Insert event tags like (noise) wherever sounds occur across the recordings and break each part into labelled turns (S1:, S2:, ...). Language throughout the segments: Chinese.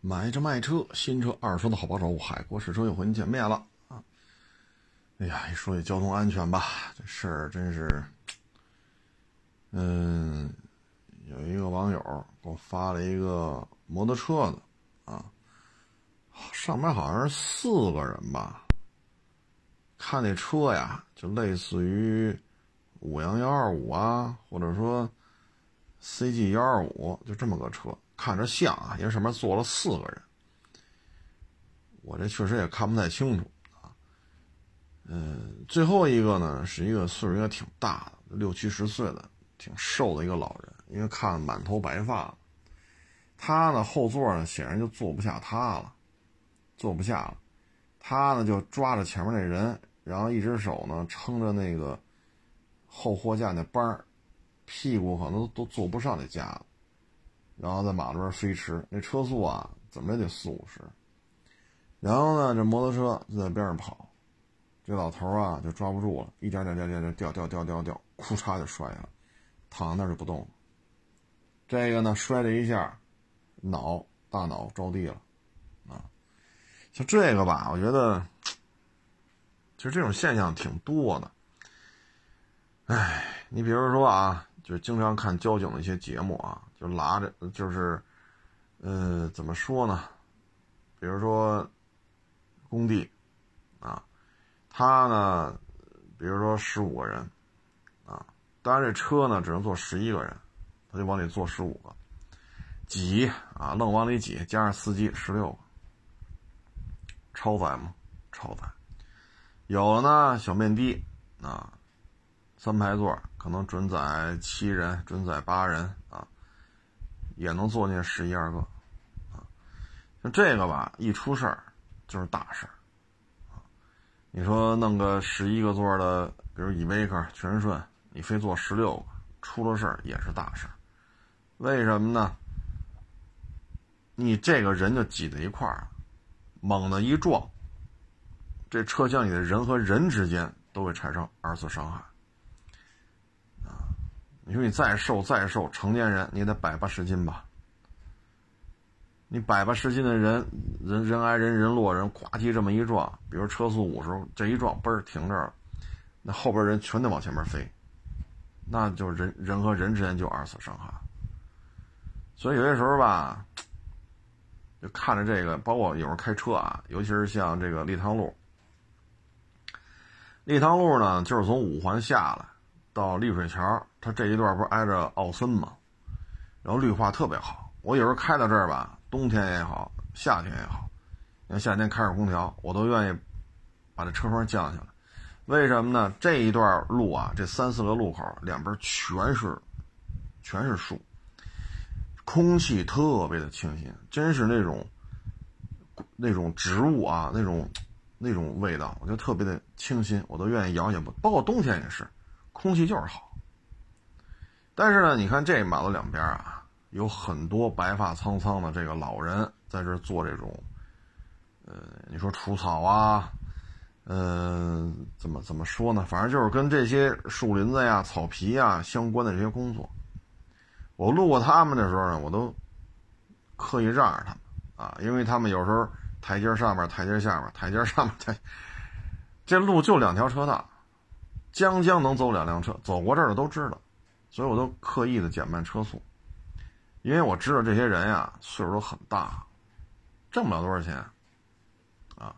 S1: 买着卖车，新车二手的好帮手，海阔试车又和您见面了啊！哎呀，一说起交通安全吧，这事儿真是，嗯，有一个网友给我发了一个摩托车的啊，上面好像是四个人吧，看那车呀，就类似于五羊幺二五啊，或者说 CG 幺二五，就这么个车。看着像啊，因为上面坐了四个人，我这确实也看不太清楚啊。嗯，最后一个呢是一个岁数应该挺大的，六七十岁的，挺瘦的一个老人，因为看满头白发。他呢后座呢显然就坐不下他了，坐不下了。他呢就抓着前面那人，然后一只手呢撑着那个后货架那班，屁股可能都都坐不上那架子。然后在马路上飞驰，那车速啊，怎么也得四五十。然后呢，这摩托车就在边上跑，这老头啊就抓不住了，一点点点点点掉掉掉掉掉，哭嚓就摔了，躺在那就不动了。这个呢，摔了一下，脑大脑着地了，啊，像这个吧，我觉得，其实这种现象挺多的。哎，你比如说啊。就经常看交警的一些节目啊，就拉着，就是，呃，怎么说呢？比如说工地啊，他呢，比如说十五个人啊，当然这车呢只能坐十一个人，他就往里坐十五个，挤啊，愣往里挤，加上司机十六个，超载吗？超载。有呢，小面的啊。三排座可能准载七人，准载八人，也能坐进十一二个啊。像这个吧，一出事儿就是大事儿啊。你说弄个十一个座的，比如依维柯、全顺，你非坐十六个，出了事儿也是大事儿。为什么呢？你这个人就挤在一块儿，猛的一撞，这车厢里的人和人之间都会产生二次伤害。你说你再瘦再瘦，成年人你也得百八十斤吧？你百八十斤的人，人人挨人人落人，呱唧这么一撞，比如车速五十，这一撞嘣儿停这儿了，那后边人全得往前面飞，那就人人和人之间就二次伤害。所以有些时候吧，就看着这个，包括有时候开车啊，尤其是像这个立汤路，立汤路呢，就是从五环下来。到丽水桥，它这一段不是挨着奥森吗？然后绿化特别好。我有时候开到这儿吧，冬天也好，夏天也好，你看夏天开着空调，我都愿意把这车窗降下来。为什么呢？这一段路啊，这三四个路口两边全是全是树，空气特别的清新，真是那种那种植物啊，那种那种味道，我觉得特别的清新，我都愿意摇下不。包括冬天也是。空气就是好，但是呢，你看这马路两边啊，有很多白发苍苍的这个老人在这做这种，呃，你说除草啊，呃，怎么怎么说呢？反正就是跟这些树林子呀、草皮呀相关的这些工作。我路过他们的时候呢，我都刻意让着他们啊，因为他们有时候台阶上面、台阶下面、台阶上面，台这路就两条车道。将将能走两辆车，走过这儿的都知道，所以我都刻意的减慢车速，因为我知道这些人呀岁数都很大，挣不了多少钱，啊，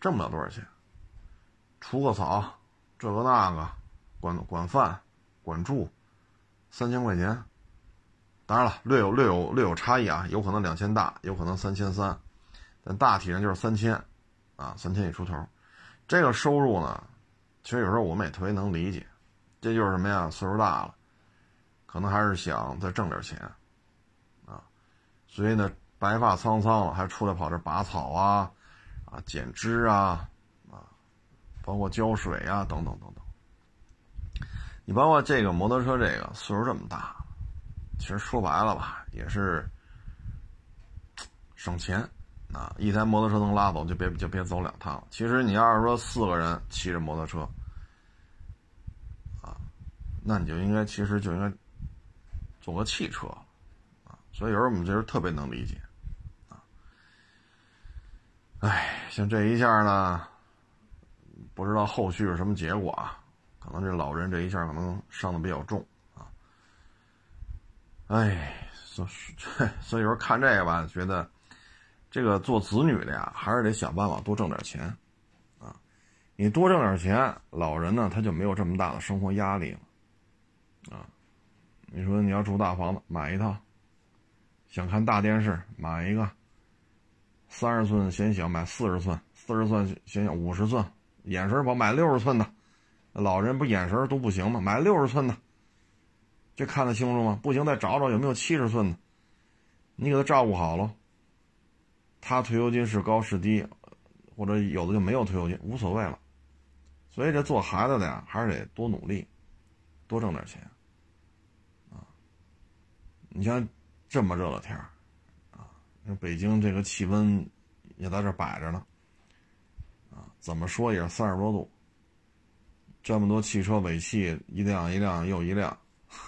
S1: 挣不了多少钱，除个草，这个那个，管管饭，管住，三千块钱，当然了，略有略有略有差异啊，有可能两千大，有可能三千三，但大体上就是三千，啊，三千一出头，这个收入呢？其实有时候我们也特别能理解，这就是什么呀？岁数大了，可能还是想再挣点钱，啊，所以呢，白发苍苍了，还出来跑这拔草啊，啊，剪枝啊，啊，包括浇水啊，等等等等。你包括这个摩托车，这个岁数这么大，其实说白了吧，也是省钱。啊，一台摩托车能拉走，就别就别走两趟。其实你要是说四个人骑着摩托车，啊，那你就应该其实就应该坐个汽车，啊，所以有时候我们就是特别能理解，啊，哎，像这一下呢，不知道后续是什么结果啊？可能这老人这一下可能伤的比较重啊。哎，所 (laughs) 所以说看这个吧，觉得这个做子女的呀，还是得想办法多挣点钱啊。你多挣点钱，老人呢他就没有这么大的生活压力了啊。你说你要住大房子，买一套；想看大电视，买一个。三十寸显小，买四十寸；四十寸显小，五十寸。眼神不好买六十寸的，老人不眼神都不行吗？买六十寸的，这看得清楚吗？不行，再找找有没有七十寸的，你给他照顾好了。他退休金是高是低，或者有的就没有退休金，无所谓了。所以这做孩子的呀，还是得多努力，多挣点钱。啊，你像这么热的天儿。北京这个气温也在这摆着呢，啊，怎么说也是三十多度。这么多汽车尾气一辆一辆又一辆，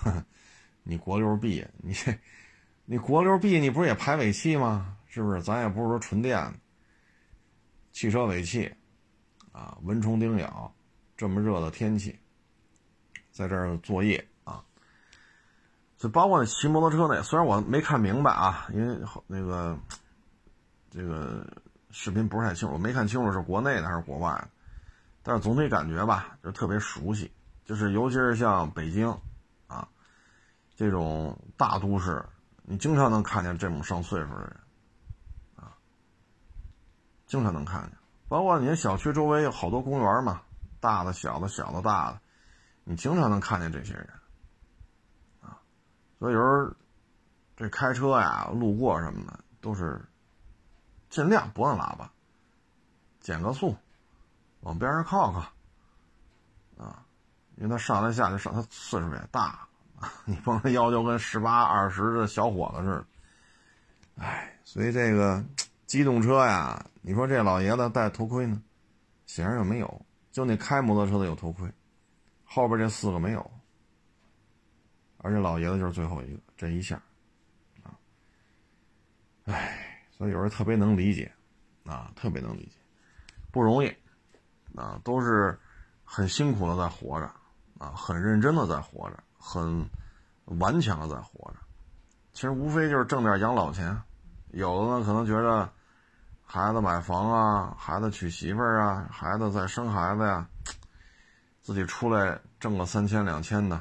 S1: (laughs) 你国六 B，你 (laughs) 你国六 B，你不是也排尾气吗？是不是？咱也不是说纯电，汽车尾气，啊，蚊虫叮咬，这么热的天气，在这儿作业啊。就包括骑摩托车那，虽然我没看明白啊，因为那个这个视频不是太清楚，没看清楚是国内的还是国外的，但是总体感觉吧，就特别熟悉，就是尤其是像北京啊这种大都市，你经常能看见这种上岁数的人，经常能看见，包括你看小区周围有好多公园嘛，大的、小的、小的、大的，你经常能看见这些人。啊所以有时候，这开车呀、路过什么的，都是尽量不按喇叭，减个速，往边上靠靠，啊，因为他上来下去上，他岁数也大，(laughs) 你不能要求跟十八二十的小伙子似的。哎，所以这个机动车呀，你说这老爷子戴头盔呢，显然又没有，就那开摩托车的有头盔，后边这四个没有。而且老爷子就是最后一个，这一下，啊，唉，所以有时候特别能理解，啊，特别能理解，不容易，啊，都是很辛苦的在活着，啊，很认真的在活着，很顽强的在活着。其实无非就是挣点养老钱，有的呢可能觉得孩子买房啊，孩子娶媳妇儿啊，孩子再生孩子呀，(tsk) 自己出来挣个三千两千的。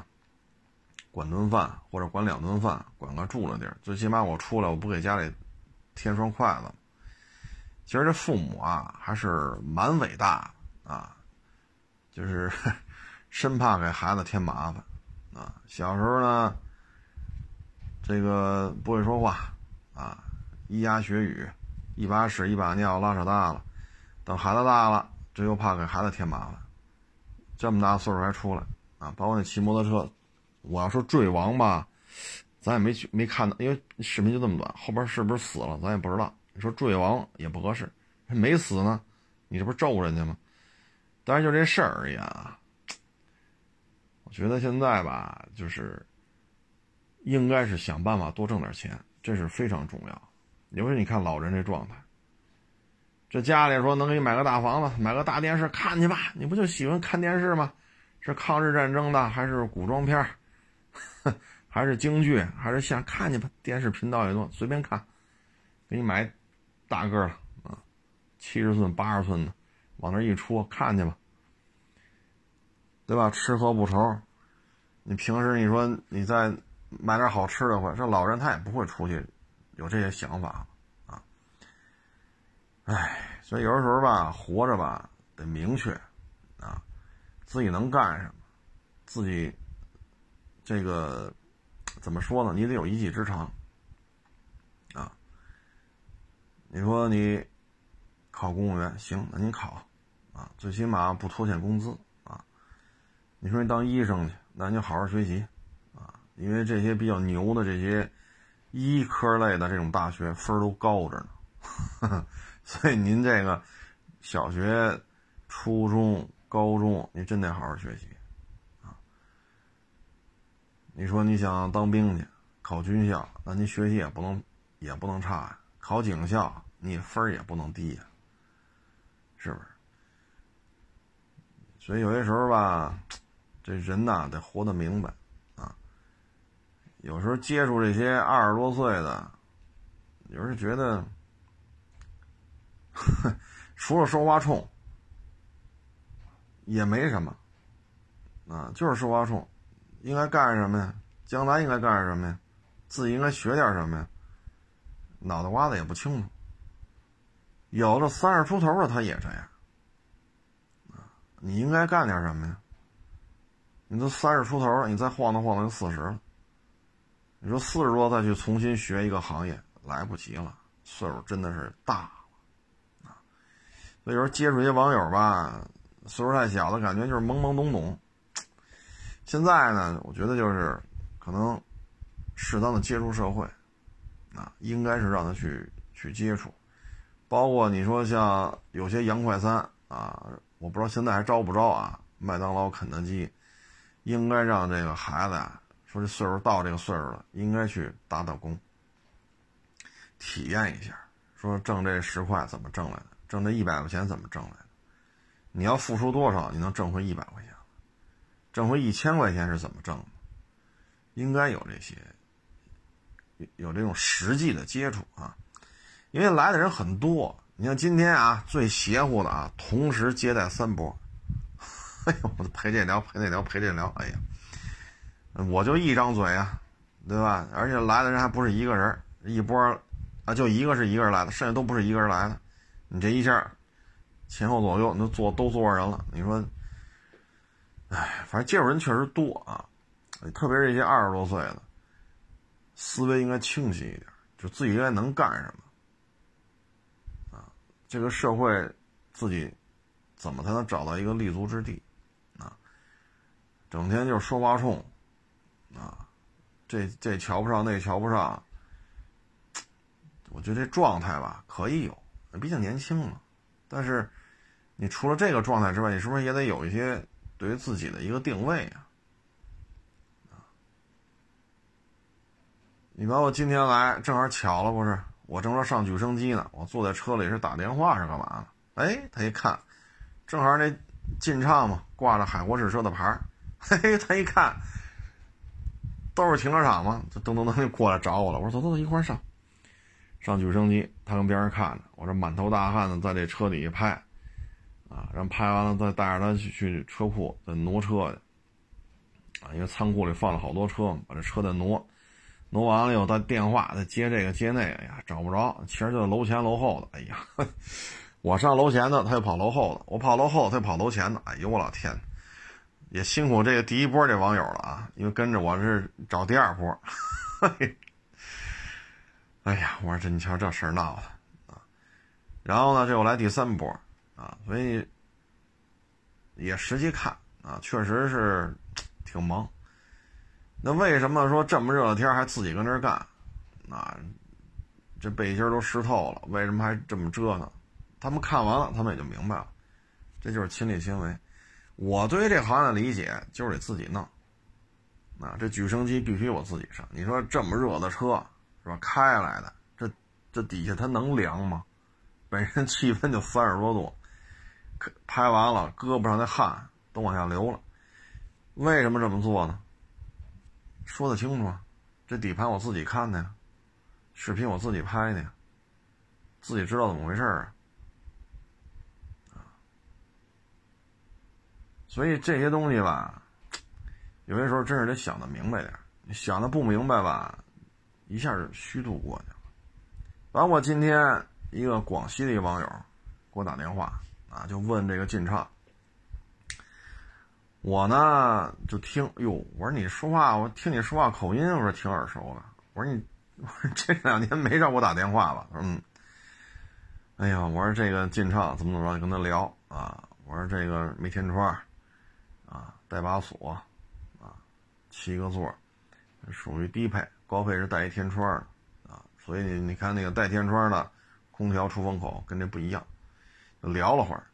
S1: 管顿饭或者管两顿饭，管个住的地儿，最起码我出来我不给家里添双筷子。其实这父母啊还是蛮伟大啊，就是 (laughs) 生怕给孩子添麻烦啊。小时候呢，这个不会说话啊，咿呀学语，一把屎一把尿拉扯大了，等孩子大了，这又怕给孩子添麻烦，这么大岁数还出来啊，包括那骑摩托车。我要说坠亡吧，咱也没去没看到，因为视频就这么短，后边是不是死了咱也不知道。你说坠亡也不合适，没死呢，你这不是咒人家吗？但是就这事儿而言啊，我觉得现在吧，就是应该是想办法多挣点钱，这是非常重要。尤其你看老人这状态，这家里说能给你买个大房子，买个大电视看去吧，你不就喜欢看电视吗？是抗日战争的还是古装片儿？(laughs) 还是京剧，还是想看去吧？电视频道也多，随便看，给你买大个的啊，七十寸、八十寸的，往那一戳，看去吧，对吧？吃喝不愁。你平时你说你再买点好吃的话，这老人他也不会出去有这些想法啊。哎，所以有的时候吧，活着吧得明确啊，自己能干什么，自己。这个怎么说呢？你得有一技之长啊！你说你考公务员行，那你考啊，最起码不拖欠工资啊。你说你当医生去，那你好好学习啊，因为这些比较牛的这些医科类的这种大学分都高着呢。(laughs) 所以您这个小学、初中、高中，你真得好好学习。你说你想当兵去，考军校，那你学习也不能也不能差呀。考警校，你分也不能低呀。是不是？所以有些时候吧，这人呐得活得明白。有时候接触这些二十多岁的，有时候觉得，(laughs) 除了说话冲，也没什么啊，就是说话冲。应该干什么呀？将来应该干什么呀？自己应该学点什么呀？脑袋瓜子也不清楚。有的三十出头的他也这样，你应该干点什么呀？你都三十出头了，你再晃荡晃荡就四十了。你说四十多再去重新学一个行业，来不及了，岁数真的是大了，啊。所以说接触一些网友吧，岁数太小的感觉就是懵懵懂懂。现在呢，我觉得就是可能适当的接触社会，啊，应该是让他去去接触。包括你说像有些洋快餐啊，我不知道现在还招不招啊？麦当劳、肯德基，应该让这个孩子啊，说这岁数到这个岁数了，应该去打打工，体验一下，说挣这十块怎么挣来的，挣这一百块钱怎么挣来的？你要付出多少，你能挣回一百块钱？挣回一千块钱是怎么挣的？应该有这些，有这种实际的接触啊。因为来的人很多，你像今天啊，最邪乎的啊，同时接待三波，(laughs) 哎呦，我陪这聊，陪那聊，陪这聊，哎呀，我就一张嘴啊，对吧？而且来的人还不是一个人，一波啊，就一个是一个人来的，剩下都不是一个人来的。你这一下前后左右，你都坐都坐人了，你说，哎，反正接触人确实多啊，特别是一些二十多岁的，思维应该清晰一点，就自己应该能干什么啊。这个社会，自己怎么才能找到一个立足之地？啊，整天就是说话冲，啊，这这瞧不上，那瞧不上。我觉得这状态吧，可以有，毕竟年轻嘛。但是，你除了这个状态之外，你是不是也得有一些对于自己的一个定位啊？啊，你把我今天来，正好巧了，不是？我正说上举升机呢，我坐在车里是打电话是干嘛呢？哎，他一看，正好那进畅嘛，挂着海国士车的牌儿，嘿 (laughs) 嘿，他一看，都是停车场嘛，就噔噔噔就过来找我了。我说走走走，一块上，上举升机，他跟边上看着，我这满头大汗的在这车底下拍，啊，然后拍完了再带着他去去车库再挪车去，啊，因为仓库里放了好多车，把这车再挪。挪完了以后，他电话他接这个接那个，哎呀，找不着，其实就楼前楼后的。哎呀，(laughs) 我上楼前的，他就跑楼后的；我跑楼后，他就跑楼前的。哎呦，我老天，也辛苦这个第一波这网友了啊，因为跟着我是找第二波。(laughs) 哎呀，我说这你瞧这事儿闹的啊！然后呢，这又来第三波啊，所以也实际看啊，确实是挺忙。那为什么说这么热的天还自己跟那儿干？啊，这背心都湿透了，为什么还这么折腾？他们看完了，他们也就明白了，这就是亲力亲为。我对于这行业的理解就是得自己弄。啊，这举升机必须我自己上。你说这么热的车是吧？开来的，这这底下它能凉吗？本身气温就三十多度，拍完了胳膊上的汗都往下流了。为什么这么做呢？说得清楚，这底盘我自己看的呀，视频我自己拍的呀，自己知道怎么回事啊，所以这些东西吧，有些时候真是得想的明白点你想的不明白吧，一下就虚度过去了。包括今天一个广西的一个网友给我打电话啊，就问这个进畅。我呢就听，哟，我说你说话，我听你说话口音，我说挺耳熟的。我说你，我说这两年没让我打电话吧？嗯。哎呀，我说这个进畅怎么怎么着，就跟他聊啊。我说这个没天窗，带把锁，啊，七个座，属于低配，高配是带一天窗的，啊，所以你你看那个带天窗的空调出风口跟这不一样。聊了会儿，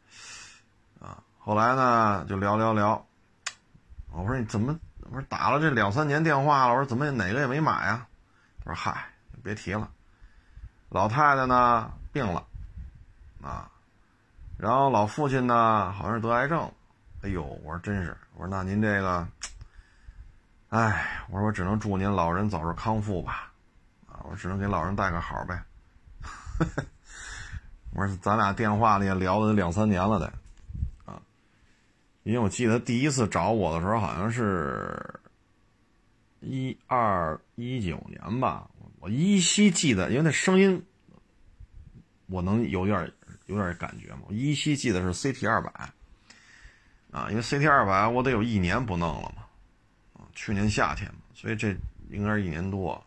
S1: 啊，后来呢就聊聊聊。我说你怎么？我说打了这两三年电话了，我说怎么哪个也没买呀？他说嗨，别提了，老太太呢病了，啊，然后老父亲呢，好像是得癌症。哎呦，我说真是，我说那您这个，哎，我说我只能祝您老人早日康复吧。啊，我只能给老人带个好呗。(laughs) 我说咱俩电话里也聊了两三年了得，啊，因为我记得第一次找我的时候好像是一二一九年吧，我依稀记得，因为那声音我能有点有点感觉嘛，我依稀记得是 CT 二百，啊，因为 CT 二百我得有一年不弄了嘛，啊，去年夏天嘛，所以这应该是一年多，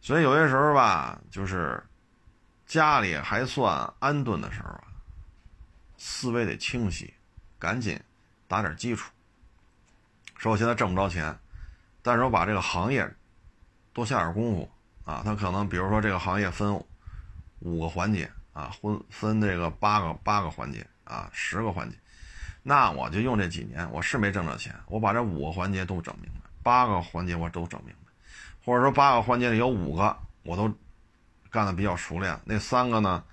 S1: 所以有些时候吧，就是。家里还算安顿的时候啊，思维得清晰，赶紧打点基础。说我现在挣不着钱，但是我把这个行业多下点功夫啊。他可能比如说这个行业分五个环节啊，分分这个八个八个环节啊，十个环节，那我就用这几年，我是没挣着钱，我把这五个环节都整明白，八个环节我都整明白，或者说八个环节里有五个我都。干的比较熟练，那三个呢，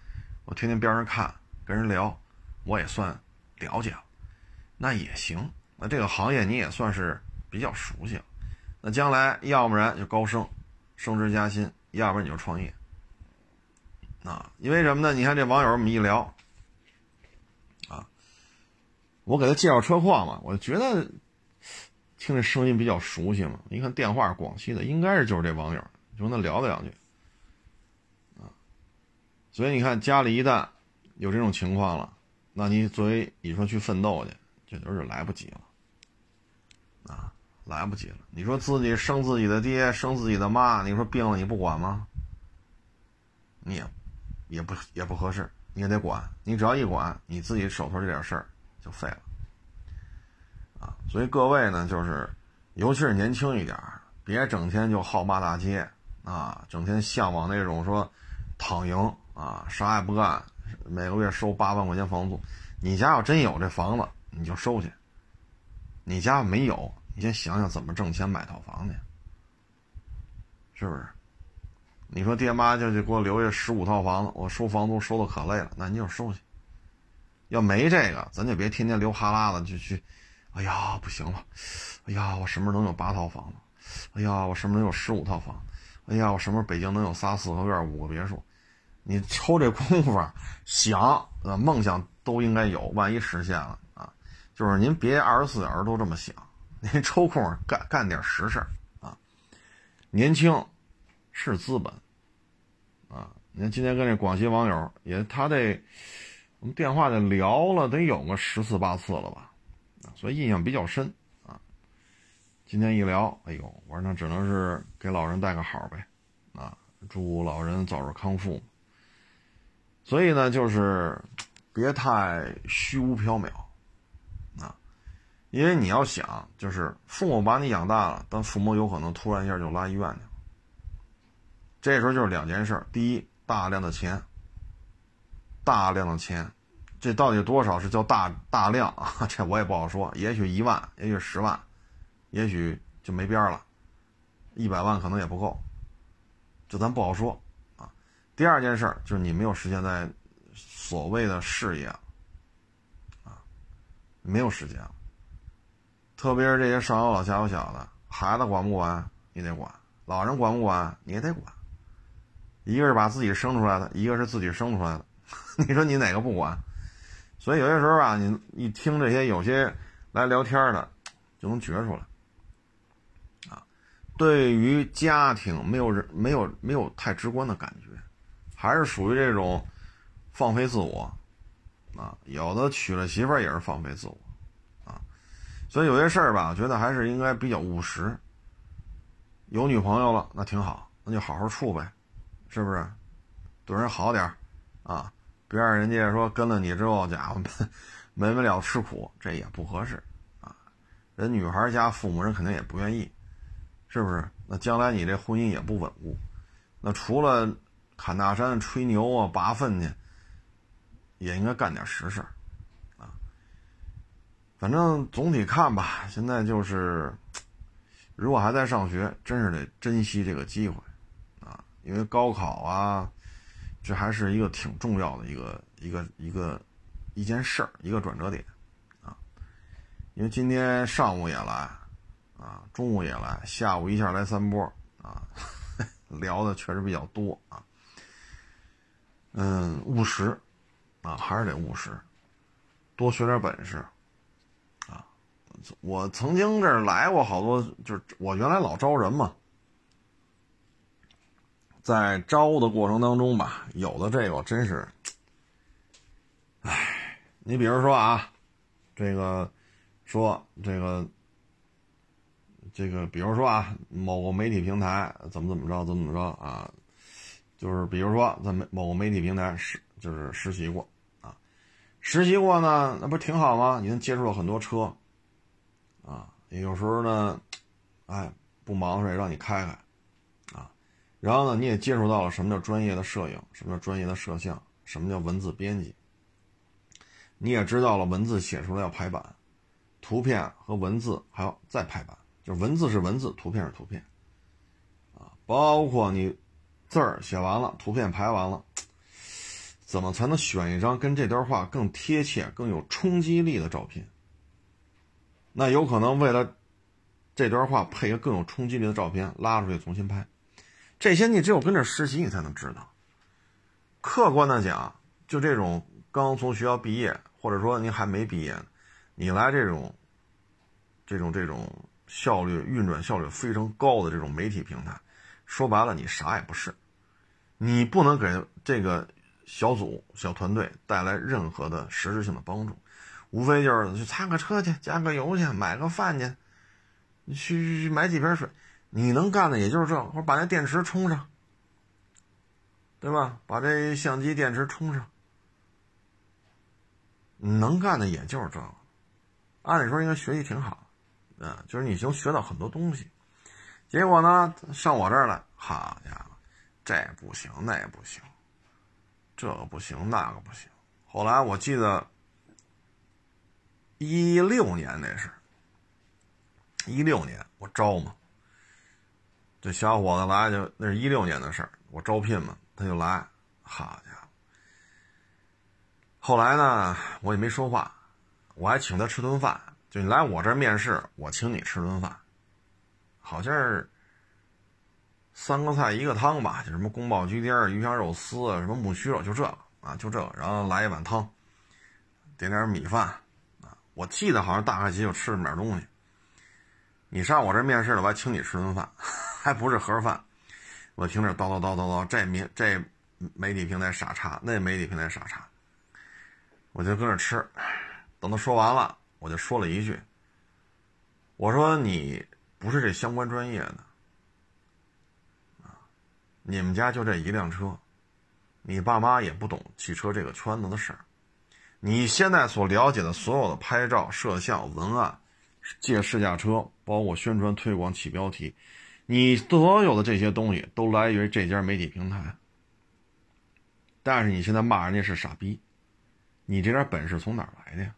S1: 我天天边上看，跟人聊，我也算了解了，那也行。那这个行业你也算是比较熟悉了。那将来要不然就高升，升职加薪，要不然你就创业。啊，因为什么呢？你看这网友我们一聊，我给他介绍车况嘛，我觉得听这声音比较熟悉嘛。一看电话是广西的，应该是就是这网友，就跟他聊了两句啊。所以你看，家里一旦有这种情况了，那你作为你说去奋斗去，这都是来不及了，啊，来不及了。你说自己生自己的爹，生自己的妈，你说病了你不管吗？你也也不也不合适，你也得管。你只要一管，你自己手头这点事儿就废了，啊。所以各位呢，就是尤其是年轻一点，别整天就好骂大街啊，整天向往那种说躺赢。啊，啥也不干，每个月收八万块钱房租。你家要真有这房子，你就收去。你家没有，你先想想怎么挣钱买套房去，是不是？你说爹妈就就给我留下十五套房子，我收房租收的可累了，那你就收去。要没这个，咱就别天天流哈喇子就去。哎呀，不行了！哎呀，我什么时候能有八套房？哎呀，我什么时候能有十五套房？哎呀，我什么时候北京能有仨四合院、五个别墅？你抽这功夫想，呃，梦想都应该有，万一实现了啊，就是您别二十四小时都这么想，您抽空干干点实事啊。年轻是资本啊。您今天跟这广西网友也，他这我们电话得聊了得有个十次八次了吧，所以印象比较深啊。今天一聊，哎呦，我说那只能是给老人带个好呗，啊，祝老人早日康复。所以呢，就是别太虚无缥缈啊，因为你要想，就是父母把你养大了，但父母有可能突然一下就拉医院去了。这时候就是两件事：第一，大量的钱，大量的钱，这到底多少是叫大大量啊？(laughs) 这我也不好说，也许一万，也许十万，也许就没边了，一百万可能也不够，就咱不好说啊。第二件事就是你没有时间在所谓的事业啊，没有时间。特别是这些上有老下有小的，孩子管不管你得管，老人管不管你也得管。一个是把自己生出来的，一个是自己生出来的，(laughs) 你说你哪个不管？所以有些时候吧，你一听这些有些来聊天的，就能觉出来啊，对于家庭没有人没有没有太直观的感觉。还是属于这种放飞自我啊，有的娶了媳妇儿也是放飞自我啊，所以有些事儿吧，我觉得还是应该比较务实。有女朋友了，那挺好，那就好好处呗，是不是？对人好点儿啊，别让人家说跟了你之后，家伙没没了吃苦，这也不合适啊。人女孩家父母人肯定也不愿意，是不是？那将来你这婚姻也不稳固。那除了。砍大山、吹牛啊、拔粪去，也应该干点实事啊。反正总体看吧，现在就是，如果还在上学，真是得珍惜这个机会啊，因为高考啊，这还是一个挺重要的一个一个一个一件事儿，一个转折点啊。因为今天上午也来啊，中午也来，下午一下来三波啊，(laughs) 聊的确实比较多啊。嗯，务实啊，还是得务实，多学点本事啊。我曾经这儿来过好多，就是我原来老招人嘛。在招的过程当中吧，有的这个真是，哎，你比如说啊，这个说这个这个，比如说啊，某个媒体平台怎么怎么着，怎么怎么着啊，就是比如说在某某个媒体平台实就是实习过啊，实习过呢，那不挺好吗？你能接触到很多车啊，有时候呢，哎，不忙的时候让你开开。然后呢，你也接触到了什么叫专业的摄影，什么叫专业的摄像，什么叫文字编辑。你也知道了，文字写出来要排版，图片和文字还要再排版，就是文字是文字，图片是图片，啊，包括你字儿写完了，图片排完了，怎么才能选一张跟这段话更贴切、更有冲击力的照片？那有可能为了这段话配一个更有冲击力的照片，拉出去重新拍。这些你只有跟着实习，你才能知道。客观的讲，就这种刚从学校毕业，或者说您还没毕业，你来这种、这种、这种效率运转效率非常高的这种媒体平台，说白了，你啥也不是，你不能给这个小组、小团队带来任何的实质性的帮助，无非就是去擦个车去，加个油去，买个饭去，你去买几瓶水。你能干的也就是这，或把那电池充上，对吧？把这相机电池充上，能干的也就是这。按理说应该学习挺好，嗯，就是你能学到很多东西。结果呢，上我这儿来，好家伙，这不行，那不行，这个不行，那个不行。后来我记得一六年那是，一六年我招嘛。这小伙子来就那是一六年的事儿，我招聘嘛，他就来，好家伙！后来呢，我也没说话，我还请他吃顿饭，就你来我这儿面试，我请你吃顿饭，好像是三个菜一个汤吧，就什么宫保鸡丁、鱼香肉丝，什么木须肉，就这个啊，就这个，然后来一碗汤，点点米饭啊，我记得好像大概其就吃这么点东西。你上我这面试了，我还请你吃顿饭。还不是盒饭，我听着叨叨叨叨叨，这媒这媒体平台傻叉，那媒体平台傻叉，我就搁那吃。等他说完了，我就说了一句：“我说你不是这相关专业的啊，你们家就这一辆车，你爸妈也不懂汽车这个圈子的事儿，你现在所了解的所有的拍照、摄像、文案、借试驾车，包括宣传推广、起标题。”你所有的这些东西都来源于这家媒体平台，但是你现在骂人家是傻逼，你这点本事从哪儿来的呀？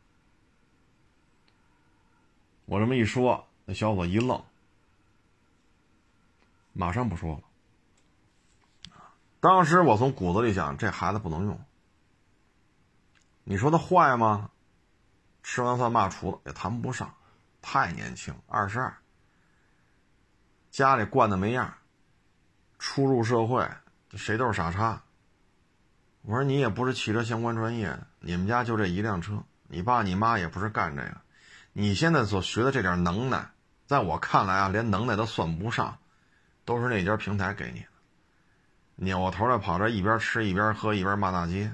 S1: 我这么一说，那小伙一愣，马上不说了。当时我从骨子里想，这孩子不能用。你说他坏吗？吃完饭骂厨子也谈不上，太年轻，二十二。家里惯的没样初入社会，谁都是傻叉。我说你也不是汽车相关专业的，你们家就这一辆车，你爸你妈也不是干这个，你现在所学的这点能耐，在我看来啊，连能耐都算不上，都是那家平台给你的。扭过头来跑这一边吃一边喝一边骂大街，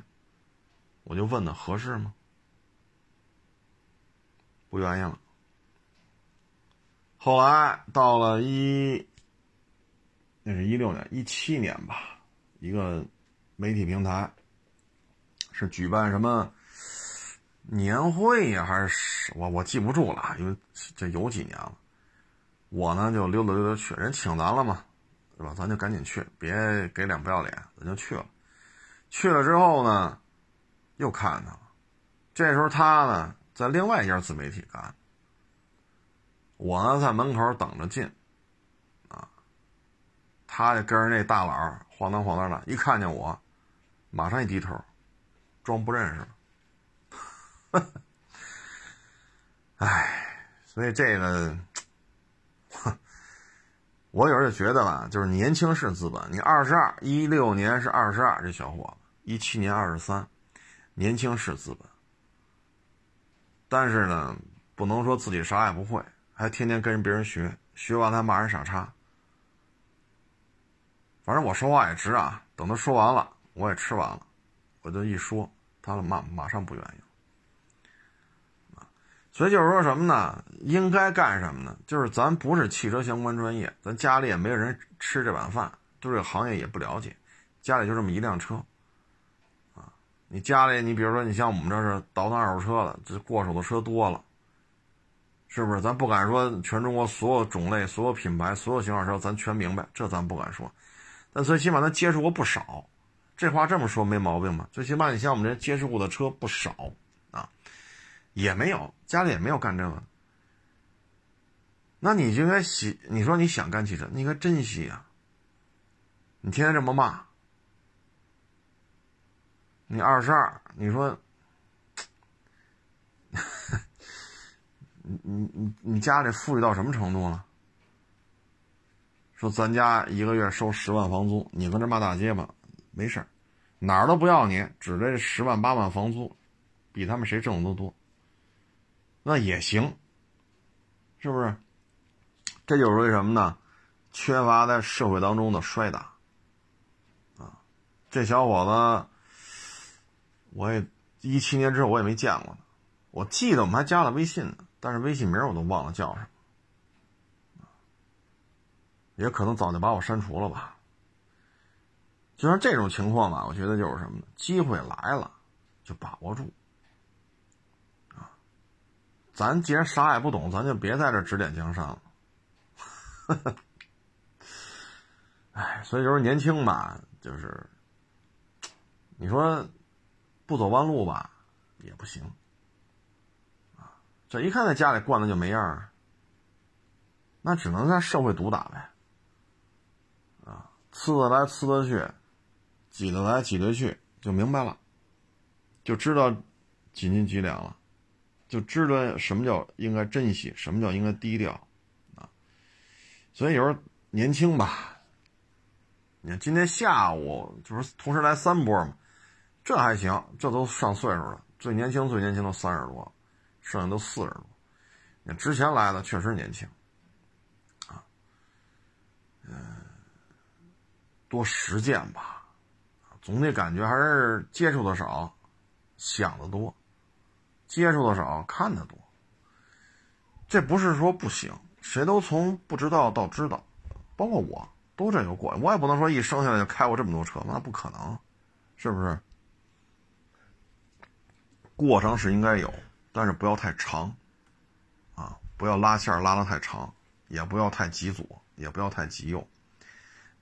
S1: 我就问他合适吗？不愿意了。后来到了一，那是一六年、一七年吧，一个媒体平台是举办什么年会呀，还是我我记不住了，因为这有几年了。我呢就溜达溜达去，人请咱了嘛，是吧？咱就赶紧去，别给脸不要脸，咱就去了。去了之后呢，又看他了。这时候他呢在另外一家自媒体干。我呢，在门口等着进，啊，他就跟着那大佬晃荡晃荡的，一看见我，马上一低头，装不认识了。(laughs) 唉，所以这个，(laughs) 我有时候就觉得吧，就是年轻是资本。你二十二，一六年是二十二，这小伙子，一七年二十三，年轻是资本。但是呢，不能说自己啥也不会，还天天跟人别人学，学完还骂人傻叉。反正我说话也直啊，等他说完了，我也吃完了，我就一说，他马马上不愿意。所以就是说什么呢？应该干什么呢？就是咱不是汽车相关专业，咱家里也没有人吃这碗饭，对这个行业也不了解，家里就这么一辆车，啊，你家里你比如说你像我们这是倒腾二手车的，这过手的车多了，是不是？咱不敢说全中国所有种类、所有品牌、所有型号车咱全明白，这咱不敢说，但最起码咱接触过不少，这话这么说没毛病吧？最起码你像我们这接触过的车不少啊。也没有，家里也没有干这个。那你就应该喜，你说你想干汽车，你应该珍惜啊。你天天这么骂，你二十二，你说，(laughs) 你你你你家里富裕到什么程度了？说咱家一个月收十万房租，你搁这骂大街吧，没事哪儿都不要你，只这十万八万房租，比他们谁挣的都多。那也行，是不是？这就是为什么呢？缺乏在社会当中的摔打啊！这小伙子，我也一七年之后我也没见过他，我记得我们还加了微信呢，但是微信名我都忘了叫什么，也可能早就把我删除了吧。就像这种情况吧，我觉得就是什么呢？机会来了，就把握住。咱既然啥也不懂，咱就别在这指点江山了。(laughs) 哎，所以就是年轻吧，就是你说不走弯路吧，也不行。一看在家里惯的就没样儿，那只能在社会毒打呗。啊，呲得来呲得去，挤得来挤得去，就明白了，就知道几斤几两了。就知道什么叫应该珍惜，什么叫应该低调，啊，所以有时候年轻吧，你看今天下午就是同时来三波嘛，这还行，这都上岁数了，最年轻最年轻都三十多，剩下都四十多，你之前来的确实年轻，啊，嗯，多实践吧，总得感觉还是接触的少，想的多。接触的少，看的多。这不是说不行，谁都从不知道到知道，包括我都这个过。我也不能说一生下来就开过这么多车，那不可能，是不是？过程是应该有，但是不要太长，啊，不要拉线拉的太长，也不要太极左，也不要太极右。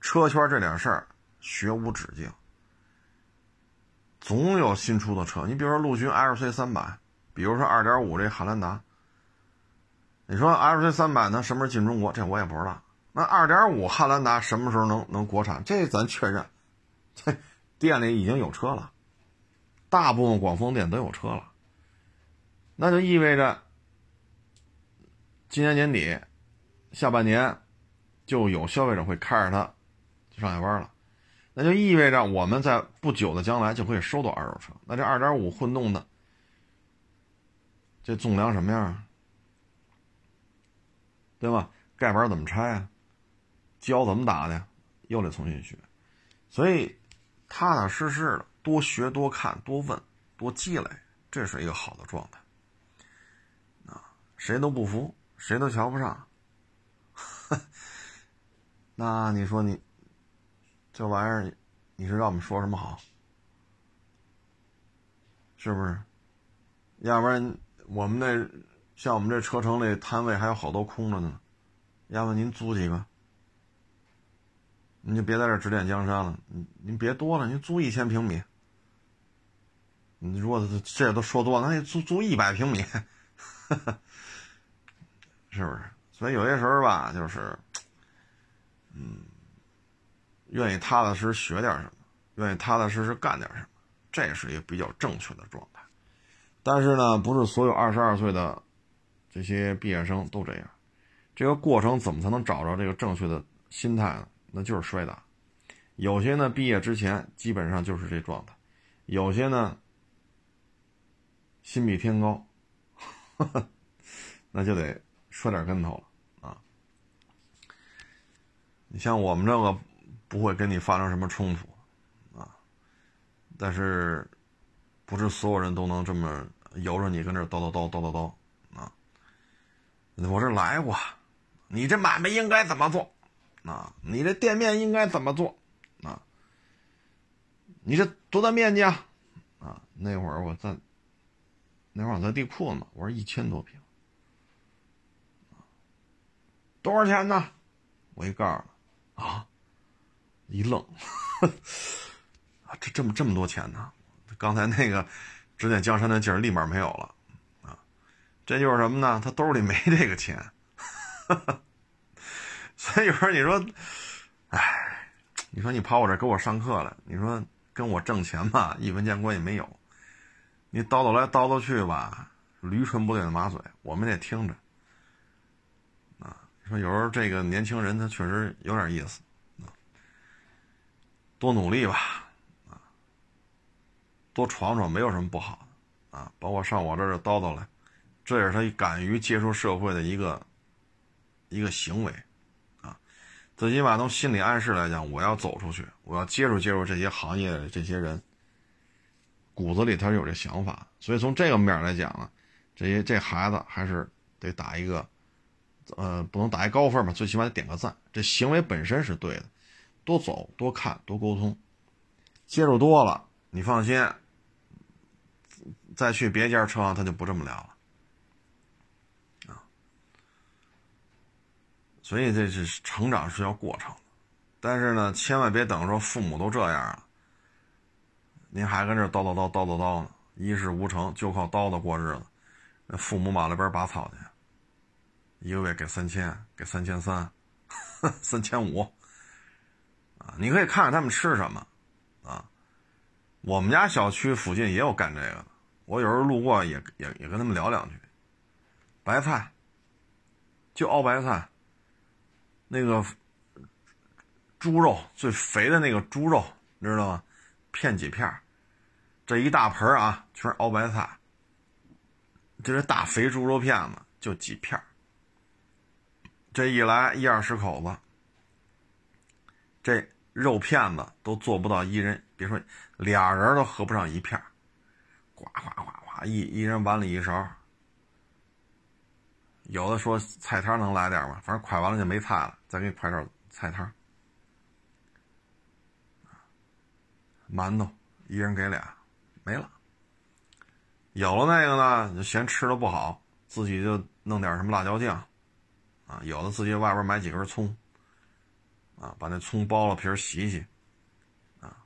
S1: 车圈这点事儿，学无止境，总有新出的车。你比如说陆巡 LC 三百。比如说二点五这汉兰达，你说 L C 三百呢什么时候进中国？这我也不知道。那二点五汉兰达什么时候能能国产？这咱确认，这 (laughs) 店里已经有车了，大部分广丰店都有车了。那就意味着今年年底、下半年就有消费者会开着它去上下班了。那就意味着我们在不久的将来就可以收到二手车。那这二点五混动的。这纵梁什么样？对吧？盖板怎么拆啊？胶怎么打的？又得重新学。所以，踏踏实实的多学、多看、多问、多积累，这是一个好的状态。谁都不服，谁都瞧不上。(laughs) 那你说你这玩意儿，你是让我们说什么好？是不是？要不然。我们那像我们这车城里摊位还有好多空着呢，要不您租几个？您就别在这指点江山了，您您别多了，您租一千平米。你如果这都说多了，那你租租一百平米，是不是？所以有些时候吧，就是，嗯，愿意踏踏实实学点什么，愿意踏踏实实干点什么，这是一个比较正确的状态。但是呢，不是所有二十二岁的这些毕业生都这样。这个过程怎么才能找着这个正确的心态呢？那就是摔打。有些呢，毕业之前基本上就是这状态；有些呢，心比天高，(laughs) 那就得摔点跟头了啊。你像我们这个，不会跟你发生什么冲突啊，但是不是所有人都能这么由着你跟这叨叨叨叨叨叨啊？我这来过，你这买卖应该怎么做啊？你这店面应该怎么做啊？你这多大面积啊？啊，那会儿我在，那会儿我在地库呢，我说一千多平，多少钱呢？我一告诉啊，一愣，(laughs) 啊，这这么这么多钱呢？刚才那个指点江山的劲儿立马没有了，啊，这就是什么呢？他兜里没这个钱，(laughs) 所以有时候你说，哎，你说你跑我这给我上课了，你说。跟我挣钱吧，一分钱关系没有。你叨叨来叨叨去吧，驴唇不对马嘴，我们得听着。说有时候这个年轻人他确实有点意思，多努力吧，啊，多闯闯没有什么不好的，啊，包括上我这儿叨叨来，这也是他敢于接触社会的一个一个行为。啊最起码从心理暗示来讲，我要走出去，我要接触接触这些行业的这些人，骨子里他是有这想法。所以从这个面来讲呢，这些这孩子还是得打一个，呃，不能打一高分嘛，最起码得点个赞。这行为本身是对的，多走多看多沟通，接触多了，你放心，再去别家车行他就不这么聊了。所以这是成长是要过程，但是呢，千万别等说父母都这样了，您还跟这叨叨叨叨叨叨呢，一事无成就靠叨叨过日子，那父母马了边拔草去，一个月给三千，给三千三，三千五，啊，你可以看看他们吃什么，啊，我们家小区附近也有干这个的，我有时候路过也也也跟他们聊两句，白菜，就熬白菜。那个猪肉最肥的那个猪肉，你知道吗？片几片这一大盆啊，全是熬白菜。这是大肥猪肉片子，就几片这一来一二十口子，这肉片子都做不到一人，别说俩人都合不上一片呱呱呱呱，一一人碗里一勺。有的说菜摊能来点吗？反正快完了就没菜了，再给你快点菜摊馒头一人给俩，没了。有了那个呢，就嫌吃的不好，自己就弄点什么辣椒酱，有的自己外边买几根葱，啊，把那葱剥了皮洗洗，啊，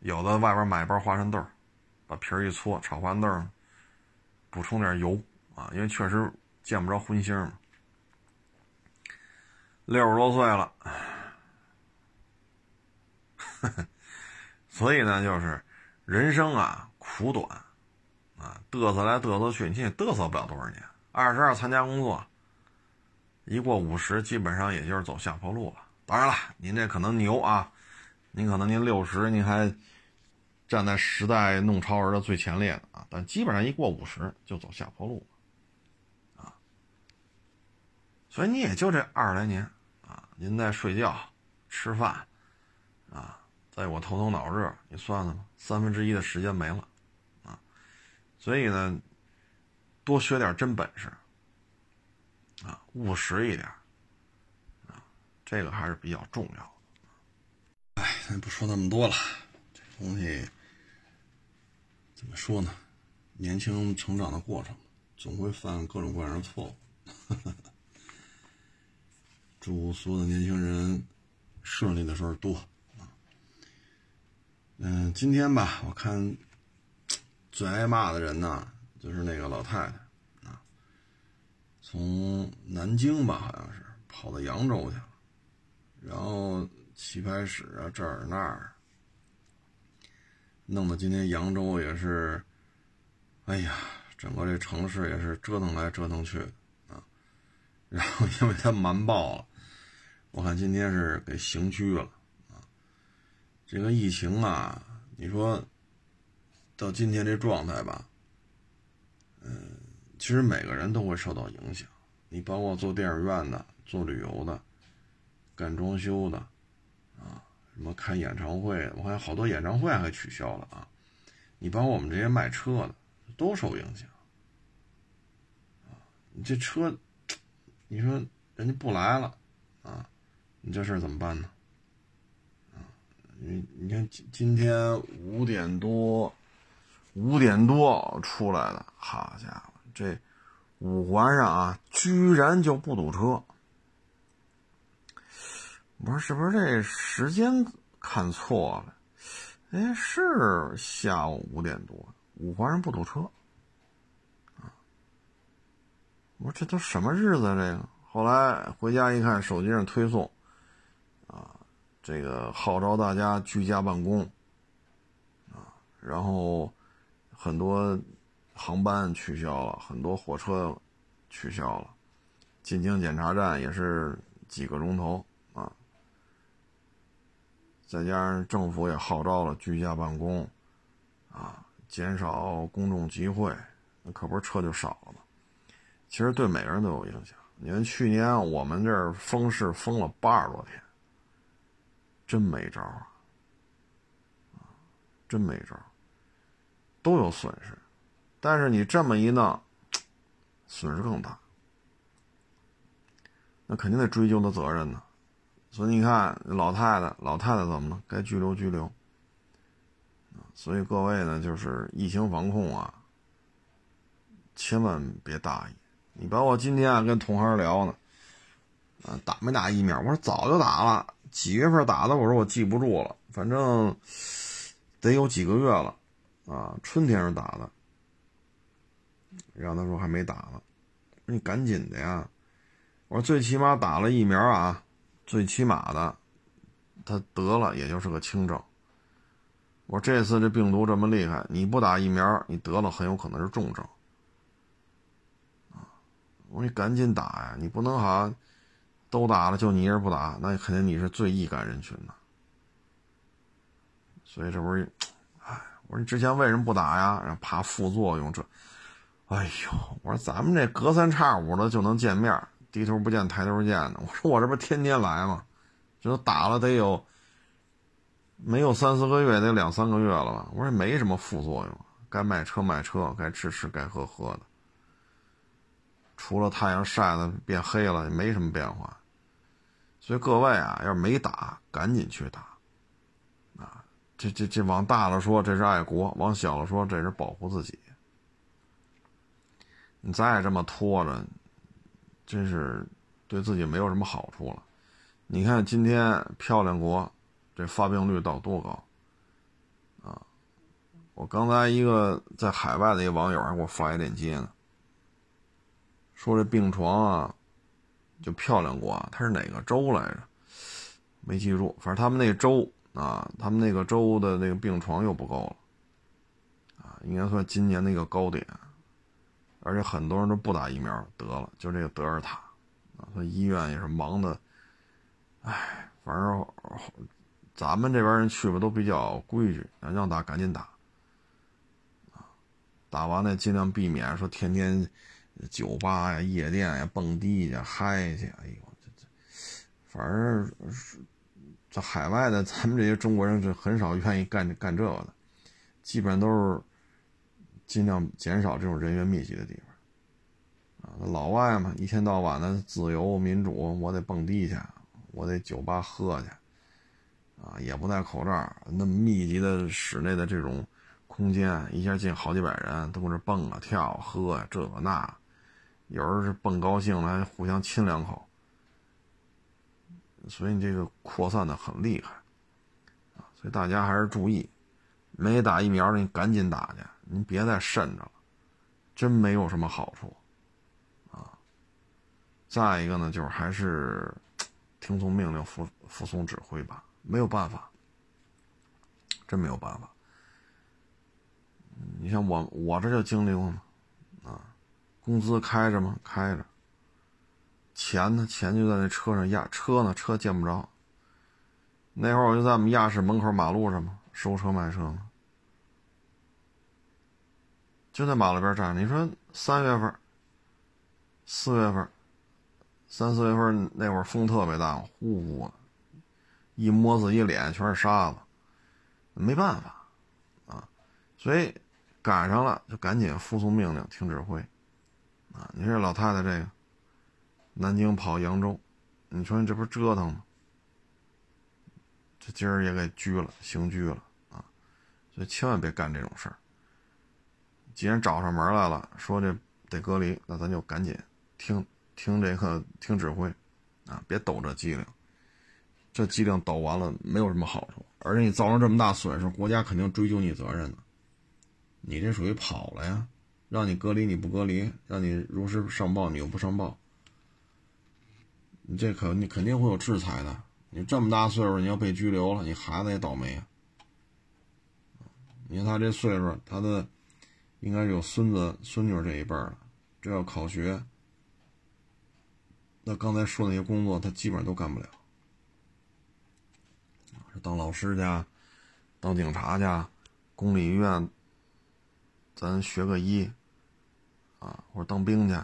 S1: 有的外边买一包花生豆，把皮一搓炒花生豆，补充点油，啊，因为确实。见不着荤腥嘛，六十多岁了，(laughs) 所以呢，就是人生啊苦短，啊嘚瑟来嘚瑟去，你也嘚瑟不了多少年。二十二参加工作，一过五十，基本上也就是走下坡路了。当然了，您这可能牛啊，您可能您六十，您还站在时代弄潮儿的最前列的啊，但基本上一过五十就走下坡路啊。所以你也就这二十来年啊，您在睡觉、吃饭，啊，在我头疼脑热，你算算吧，三分之一的时间没了，啊，所以呢，多学点真本事，务实一点，啊，这个还是比较重要的。哎，咱不说那么多了，这东西怎么说呢？年轻成长的过程，总会犯各种各样的错误。祝所有的年轻人顺利的时候多！嗯，今天吧，我看 (tsk) 最挨骂的人呢，就是那个老太太，从南京吧，好像是跑到扬州去了，然后棋牌室啊这儿那儿，弄得今天扬州也是哎呀，整个这城市也是折腾来折腾去啊，然后因为他瞒报了，我看今天是给刑拘了啊。这个疫情啊，你说到今天这状态吧，嗯，其实每个人都会受到影响。你包括做电影院的、做旅游的、干装修的，啊，什么开演唱会，我看好多演唱会还取消了啊。你包括我们这些卖车的，都受影响。啊，你这车，你说人家不来了，啊，你这事儿怎么办呢？啊，你你看今今天五点多，五点多出来的，好家伙，这。五环上啊，居然就不堵车。我说是不是这时间看错了？哎，是下午五点多，五环上不堵车。我说这都什么日子？啊这个后来回家一看，手机上推送，啊，这个号召大家居家办公，啊，然后很多。航班取消了很多，火车取消了，进京检查站也是几个钟头啊。再加上政府也号召了居家办公，啊，减少公众集会，那可不是车就少了吗？其实对每个人都有影响。你看去年我们这儿封市封了八十多天，真没招啊，真没招，都有损失。但是你这么一弄，损失更大，那肯定得追究的责任呢。所以你看，老太太，老太太怎么了？该拘留拘留。所以各位呢，就是疫情防控啊，千万别大意。你包括今天，跟同行聊呢，啊，打没打疫苗？我说早就打了，几月份打的？我说我记不住了，反正得有几个月了，啊，春天时打的。然后他说还没打呢，你赶紧的呀！我说最起码打了疫苗啊，最起码的，他得了也就是个轻症。我说这次这病毒这么厉害，你不打疫苗，你得了很有可能是重症。啊！我说你赶紧打呀，你不能好像都打了就你一人不打，那肯定你是最易感人群的。所以这不是，哎，我说你之前为什么不打呀？然后怕副作用这。哎呦，我说咱们这隔三差五的就能见面，低头不见抬头见的。我说我这不天天来吗？这都打了得有没有三四个月，得两三个月了吧？我说也没什么副作用，该卖车卖车，该吃吃，该喝喝的。除了太阳晒的变黑了，也没什么变化。所以各位啊，要是没打，赶紧去打。啊，这这这往大了说，这是爱国；往小了说，这是保护自己。你再这么拖着，真是对自己没有什么好处了。你看今天漂亮国这发病率到多高啊！我刚才一个在海外的一个网友还给我发一链接呢，说这病床啊，就漂亮国，它是哪个州来着？没记住，反正他们那州啊，他们那个州的那个病床又不够了啊，应该算今年那个高点。而且很多人都不打疫苗得了，就这个德尔塔，啊，他医院也是忙的，哎，反正咱们这边人去吧都比较规矩，让打赶紧打，啊，打完了尽量避免说天天酒吧呀、夜店呀、蹦迪去、嗨去，哎呦，这这，反正这海外的咱们这些中国人是很少愿意干干这个的，基本上都是。尽量减少这种人员密集的地方，啊，老外嘛，一天到晚的自由民主，我得蹦迪去，我得酒吧喝去，啊，也不戴口罩，那么密集的室内的这种空间，一下进好几百人，都搁这蹦啊、跳、喝啊，这个那，有人是蹦高兴了，还互相亲两口，所以你这个扩散的很厉害，啊，所以大家还是注意，没打疫苗的你赶紧打去。您别再慎着了，真没有什么好处，啊。再一个呢，就是还是听从命令、服服从指挥吧，没有办法，真没有办法。你像我我这就经历过嘛，啊，工资开着吗？开着。钱呢？钱就在那车上压，车呢？车见不着。那会儿我就在我们亚市门口马路上嘛，收车卖车嘛，就在马路边站着。你说三月份、四月份、三四月份那会儿风特别大，呼呼的，一摸自己脸全是沙子，没办法啊，所以赶上了就赶紧服从命令，听指挥啊。你说老太太这个。南京跑扬州，你说你这不是折腾吗？这今儿也给拘了，刑拘了啊！所以千万别干这种事儿。既然找上门来了，说这得隔离，那咱就赶紧听听这个听指挥啊！别抖这机灵，这机灵抖完了没有什么好处，而且你造成这么大损失，国家肯定追究你责任的。你这属于跑了呀，让你隔离你不隔离，让你如实上报你又不上报。你这可你肯定会有制裁的。你这么大岁数，你要被拘留了，你孩子也倒霉啊。你看他这岁数，他的应该有孙子孙女这一辈了，这要考学，那刚才说那些工作，他基本上都干不了。当老师去，当警察去，公立医院，咱学个医，啊，或者当兵去，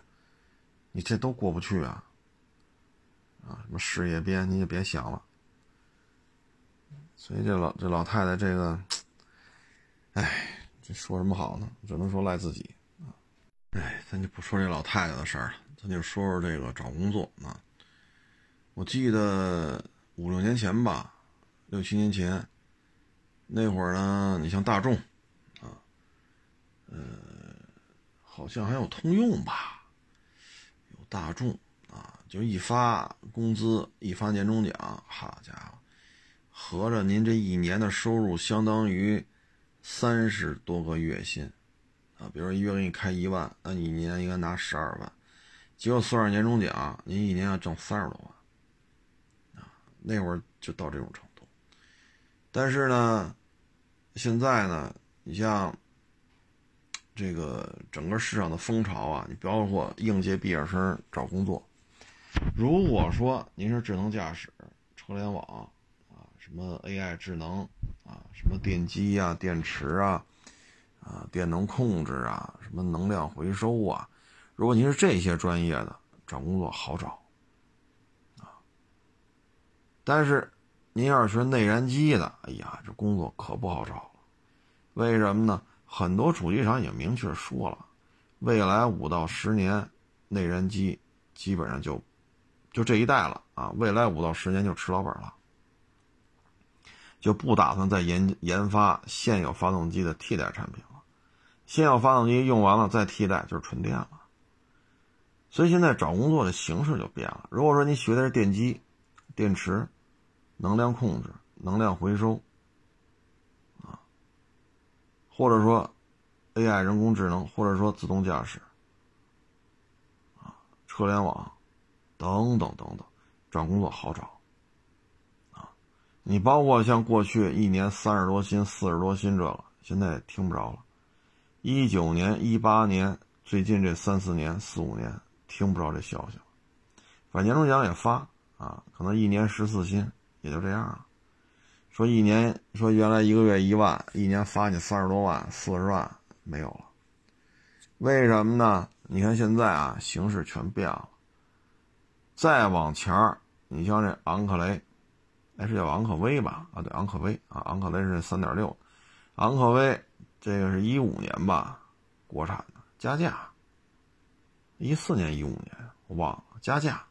S1: 你这都过不去啊。啊，什么事业编，你就别想了。所以这老这老太太这个，哎，说什么好呢？只能说赖自己啊。哎，咱就不说这老太太的事儿了，咱就说说这个找工作啊。我记得五六年前吧，六七年前，那会儿呢，你像大众啊，呃，好像还有通用吧，有大众啊。就一发工资，一发年终奖，好家伙，合着您这一年的收入相当于三十多个月薪啊！比如说一月给你开一万，那你一年应该拿十二万，结果算上年终奖，您一年要挣三十多万啊！那会儿就到这种程度。但是呢，现在呢，你像这个整个市场的风潮啊，你包括应届毕业生找工作。如果说您是智能驾驶、车联网，什么 AI 智能啊，什么电机啊、电池啊，啊，电能控制啊，什么能量回收啊，如果您是这些专业的，找工作好找啊。但是您要是学内燃机的，哎呀，这工作可不好找了。为什么呢？很多主机厂已经明确说了，未来五到十年，内燃机基本上就。就这一代了啊！未来五到十年就吃老本了，就不打算再研研发现有发动机的替代产品了。现有发动机用完了再替代就是纯电了。所以现在找工作的形式就变了。如果说你学的是电机、电池、能量控制、能量回收啊，或者说 AI 人工智能，或者说自动驾驶啊，车联网。等等等等，找工作好找，你包括像过去一年三十多薪、四十多薪这个，现在听不着了。一九年、一八年，最近这三四年、四五年，听不着这消息了。反年终奖也发啊，可能一年十四薪，也就这样了。说一年，说原来一个月一万，一年发你三十多万、四十万，没有了。为什么呢？你看现在啊，形势全变了。再往前儿，你像这昂克雷，哎，是叫昂科威吧？啊，对，昂科威啊，昂克威是三点六，昂科威这个是一五年吧，国产的加价，一四年一五年我忘了加价，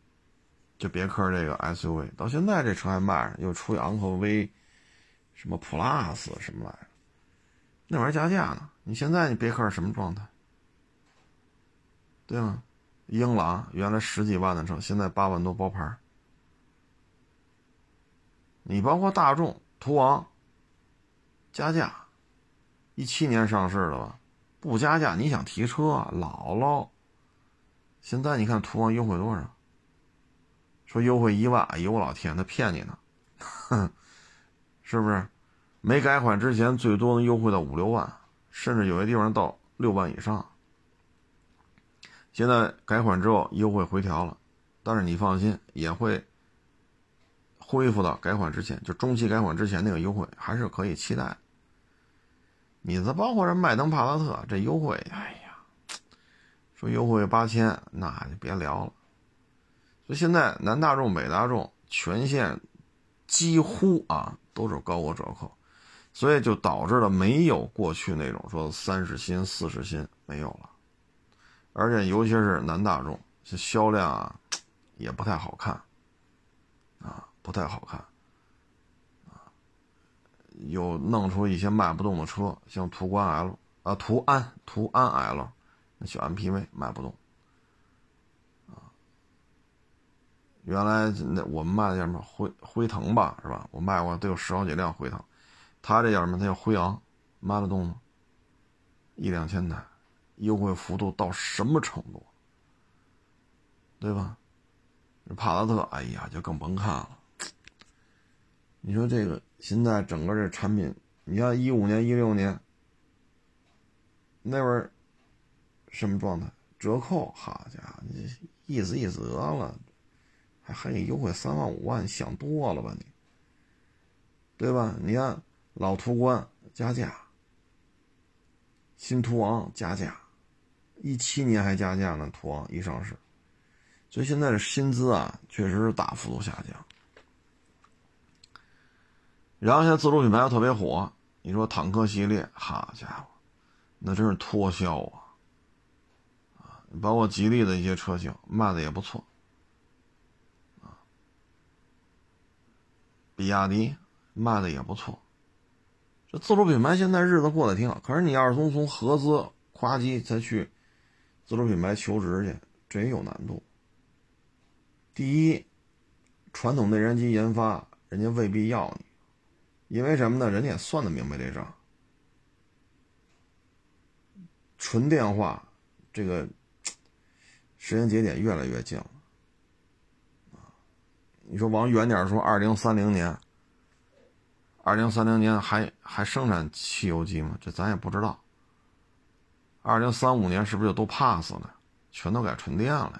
S1: 就别克这个 SUV，到现在这车还卖着，又出昂科威，什么 Plus 什么来着？那玩意儿加价呢？你现在你别克什么状态？对吗？英朗原来十几万的车，现在八万多包牌你包括大众途昂，加价，一七年上市的吧，不加价你想提车老喽。现在你看途昂优惠多少？说优惠一万，哎呦我老天，他骗你呢，哼，(laughs) 是不是？没改款之前最多能优惠到五六万，甚至有些地方到六万以上。现在改款之后优惠回调了，但是你放心，也会恢复到改款之前，就中期改款之前那个优惠还是可以期待。你这包括这迈腾、帕萨特这优惠，哎呀，说优惠八千，那就别聊了。所以现在南大众、北大众全线几乎啊都是高额折扣，所以就导致了没有过去那种说三十新、四十新没有了。而且尤其是南大众，这销量啊也不太好看，啊不太好看，啊有弄出一些卖不动的车，像途观 L 啊途安途安 L，那小 MPV 卖不动，啊原来那我们卖的叫什么辉辉腾吧是吧？我卖过得有十好几辆辉腾，他这叫什么？他叫辉昂，卖得动吗？一两千台。优惠幅度到什么程度，对吧？帕萨特，哎呀，就更甭看了。你说这个现在整个这产品，你像一五年、一六年那会儿什么状态？折扣，好家伙，你意思意思得了，还还给优惠三万五万，想多了吧你？对吧？你看老途观加价，新途昂加价。一七年还加价呢，途昂一上市，所以现在的薪资啊，确实是大幅度下降。然后现在自主品牌又特别火，你说坦克系列，好家伙，那真是脱销啊！啊，包括吉利的一些车型卖的也不错，啊，比亚迪卖的也不错。这自主品牌现在日子过得挺好，可是你要是从从合资夸机再去。自主品牌求职去，这也有难度。第一，传统内燃机研发，人家未必要你，因为什么呢？人家也算得明白这账。纯电化，这个时间节点越来越近了。你说往远点说，二零三零年，二零三零年还还生产汽油机吗？这咱也不知道。二零三五年是不是就都 pass 了，全都改纯电了？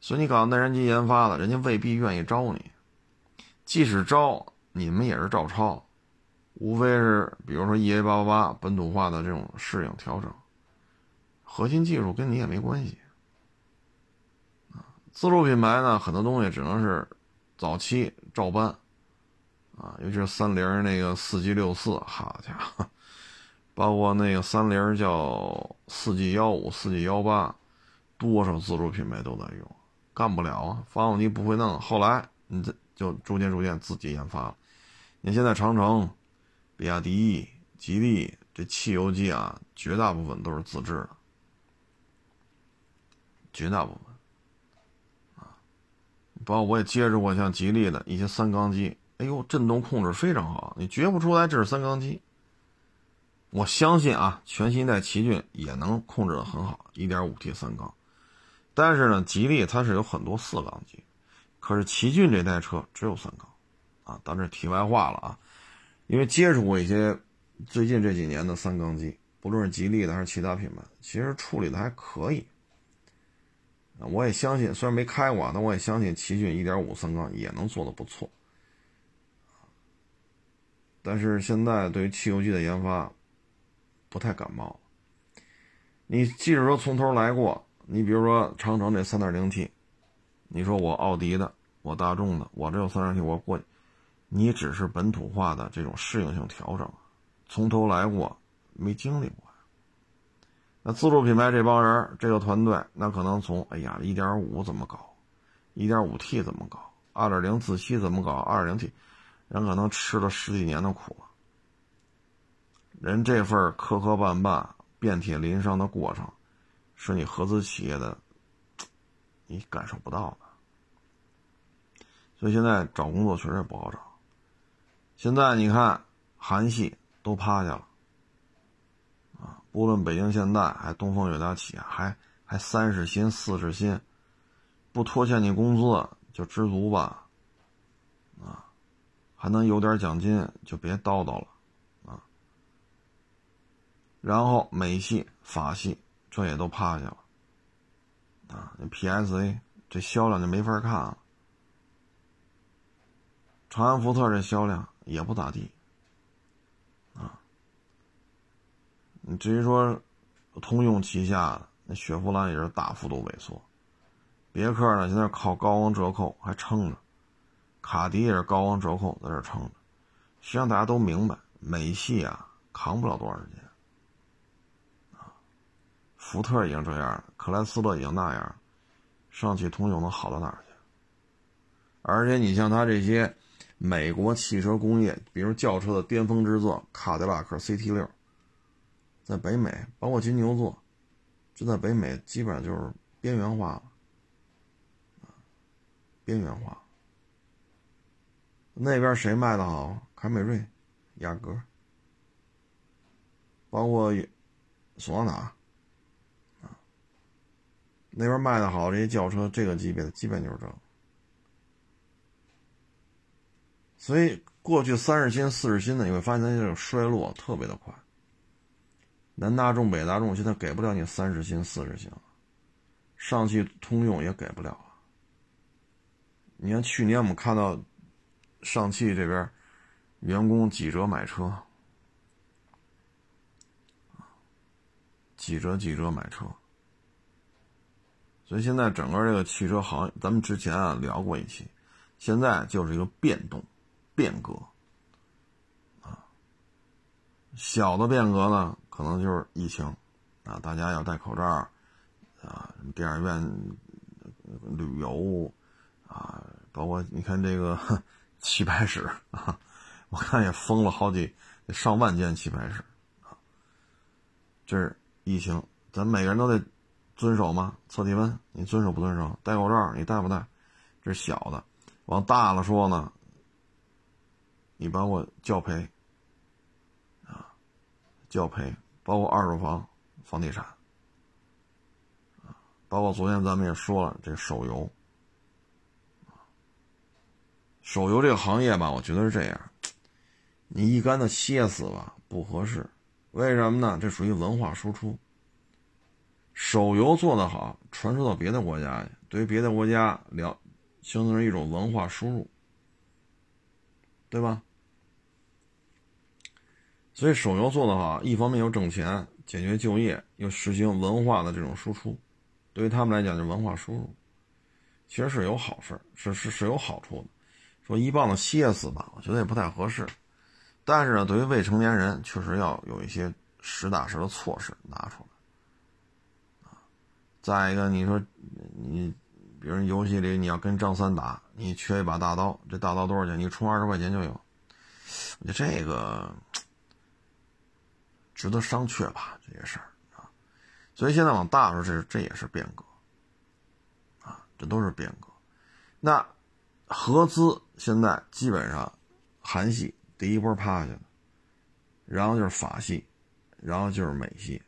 S1: 所以你搞内燃机研发的，人家未必愿意招你。即使招，你们也是照抄，无非是比如说 EA 八八八本土化的这种适应调整，核心技术跟你也没关系。啊，自主品牌呢，很多东西只能是早期照搬，啊，尤其是三菱那个四 G 六四，好家伙！包括那个三菱叫四 G 幺五、四 G 幺八，多少自主品牌都在用，干不了啊！发动机不会弄，后来你这就逐渐逐渐自己研发了。你现在长城、比亚迪、吉利这汽油机啊，绝大部分都是自制的，绝大部分啊。包括我也接触过像吉利的一些三缸机，哎呦，震动控制非常好，你觉不出来这是三缸机。我相信啊，全新一代奇骏也能控制的很好，1.5T 三缸。但是呢，吉利它是有很多四缸机，可是奇骏这代车只有三缸，啊，当这题外话了啊。因为接触过一些最近这几年的三缸机，不论是吉利的还是其他品牌，其实处理的还可以。我也相信，虽然没开过，但我也相信奇骏1.5三缸也能做的不错。但是现在对于汽油机的研发，不太感冒。你即使说从头来过，你比如说长城这三点零 T，你说我奥迪的，我大众的，我这有三点零 T，我过去，你只是本土化的这种适应性调整，从头来过，没经历过。那自主品牌这帮人，这个团队，那可能从哎呀，一点五怎么搞，一点五 T 怎么搞，二点零自吸怎么搞，二点零 T，人可能吃了十几年的苦了。人这份磕磕绊绊、遍体鳞伤的过程，是你合资企业的，你感受不到的。所以现在找工作确实也不好找。现在你看，韩系都趴下了，啊，不论北京现代还东风悦达起，还还三十薪、四十薪，不拖欠你工资就知足吧，啊，还能有点奖金就别叨叨了。啊然后美系、法系这也都趴下了，啊，那 PSA 这销量就没法看了。长安福特这销量也不咋地，啊，你至于说通用旗下的那雪佛兰也是大幅度萎缩，别克呢现在靠高昂折扣还撑着，卡迪也是高昂折扣在这撑着，实际上大家都明白，美系啊扛不了多长时间。啊福特已经这样了，克莱斯勒已经那样了，上汽通用能好到哪儿去？而且你像他这些美国汽车工业，比如轿车的巅峰之作卡迪拉克 CT 六，在北美，包括金牛座，这在北美基本上就是边缘化了，边缘化。那边谁卖的好？凯美瑞、雅阁，包括索纳塔。那边卖的好，这些轿车这个级别的基本就是这。所以过去三十新、四十新的，你会发现它这种衰落特别的快。南大众、北大众现在给不了你三十新、四十新，上汽通用也给不了了。你看去年我们看到上汽这边员工几折买车，几折几折买车。所以现在整个这个汽车行业，咱们之前啊聊过一期，现在就是一个变动、变革啊。小的变革呢，可能就是疫情啊，大家要戴口罩啊，电影院、旅游啊，包括你看这个 (laughs) 棋牌室啊，我看也封了好几上万间棋牌室啊。这是疫情，咱每个人都得。遵守吗？测体温，你遵守不遵守？戴口罩，你戴不戴？这是小的。往大了说呢，你包括教培啊，教培，包括二手房、房地产啊，包括昨天咱们也说了，这手游手游这个行业吧，我觉得是这样，你一竿子歇死吧不合适。为什么呢？这属于文化输出。手游做得好，传输到别的国家去，对于别的国家了，形成一种文化输入，对吧？所以手游做得好，一方面又挣钱，解决就业，又实行文化的这种输出，对于他们来讲，就文化输入，其实是有好事，是是是有好处的。说一棒子歇死吧，我觉得也不太合适。但是呢，对于未成年人，确实要有一些实打实的措施拿出来。再一个，你说你，比如游戏里你要跟张三打，你缺一把大刀，这大刀多少钱？你充二十块钱就有。我觉得这个值得商榷吧，这些事儿啊。所以现在往大了说，这这也是变革啊，这都是变革。那合资现在基本上韩系第一波趴下的，然后就是法系，然后就是美系，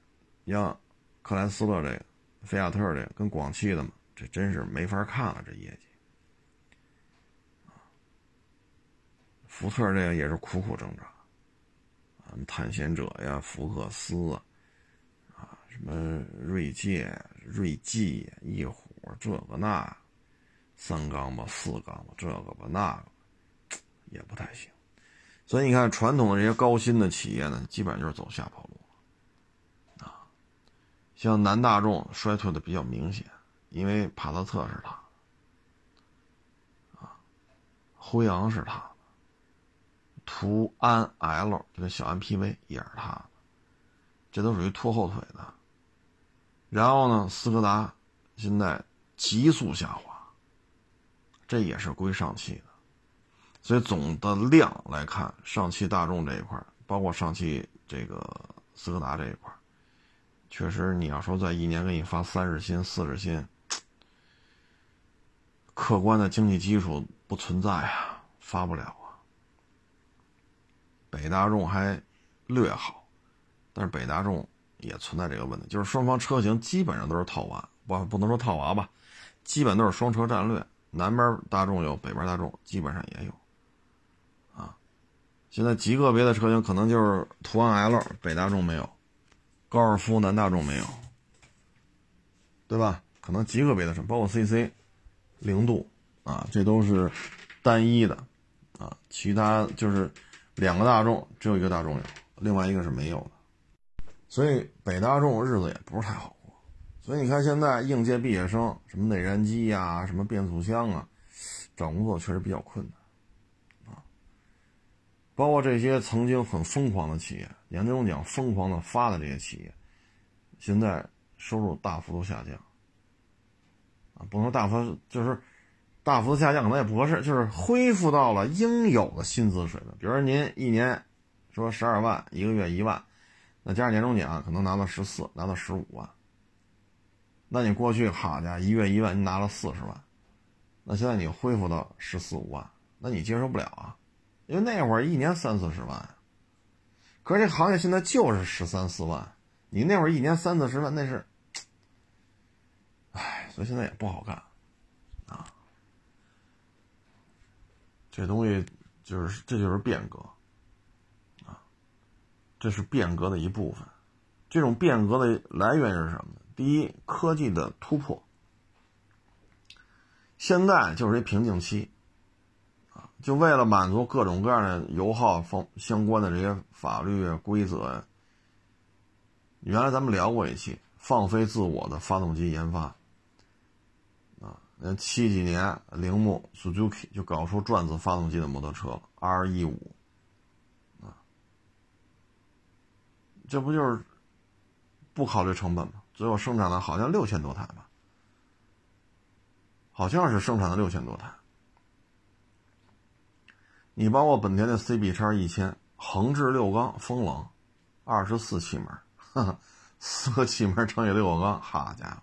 S1: 像克莱斯勒这个。菲亚特这个跟广汽的嘛，这真是没法看了，这业绩。福特这个也是苦苦挣扎，啊，探险者呀，福克斯啊，啊，什么锐界、锐际、翼虎，这个那，三缸吧，四缸吧，这个吧，那个，也不太行。所以你看，传统的这些高新的企业呢，基本上就是走下坡路啊。像南大众衰退的比较明显，因为帕萨特是他，啊，辉昂是他，途安 L 这个小 MPV 也是他，这都属于拖后腿的。然后呢，斯柯达现在急速下滑，这也是归上汽的。所以总的量来看，上汽大众这一块，包括上汽这个斯柯达这一块。确实，你要说在一年给你发三十新、四十新，客观的经济基础不存在啊，发不了啊。北大众还略好，但是北大众也存在这个问题，就是双方车型基本上都是套娃，不不能说套娃吧，基本都是双车战略，南边大众有，北边大众基本上也有，啊，现在极个别的车型可能就是途安 L，北大众没有。高尔夫、南大众没有，对吧？可能极个别的车，包括 CC、零度啊，这都是单一的啊。其他就是两个大众，只有一个大众有，另外一个是没有的。所以北大众日子也不是太好过。所以你看，现在应届毕业生，什么内燃机呀，什么变速箱啊，找工作确实比较困难啊。包括这些曾经很疯狂的企业，年终奖疯狂的发的这些企业，现在收入大幅度下降。啊，不能大幅就是大幅下降，可能也不合适，就是恢复到了应有的薪资水平。比如说您一年说十二万，一个月一万，那加上年终奖，可能拿到十四，拿到十五万。那你过去好家伙，一月一万，你拿了四十万，那现在你恢复到十四五万，那你接受不了啊？因为那会儿一年三四十万，可是这行业现在就是十三四万，你那会儿一年三四十万，那是。唉，所以现在也不好干，啊，这东西就是这就是变革，啊，这是变革的一部分。这种变革的来源是什么呢？第一，科技的突破。现在就是一瓶颈期，啊，就为了满足各种各样的油耗方相关的这些法律规则。原来咱们聊过一期放飞自我的发动机研发。那七几年，铃木 Suzuki 就搞出转子发动机的摩托车了，R 一五，啊，这不就是不考虑成本吗？最后生产了好像六千多台吧，好像是生产了六千多台。你包括本田的 CB 叉一千，横置六缸风冷，二十四气门，(laughs) 四个气门乘以六个缸，好家伙！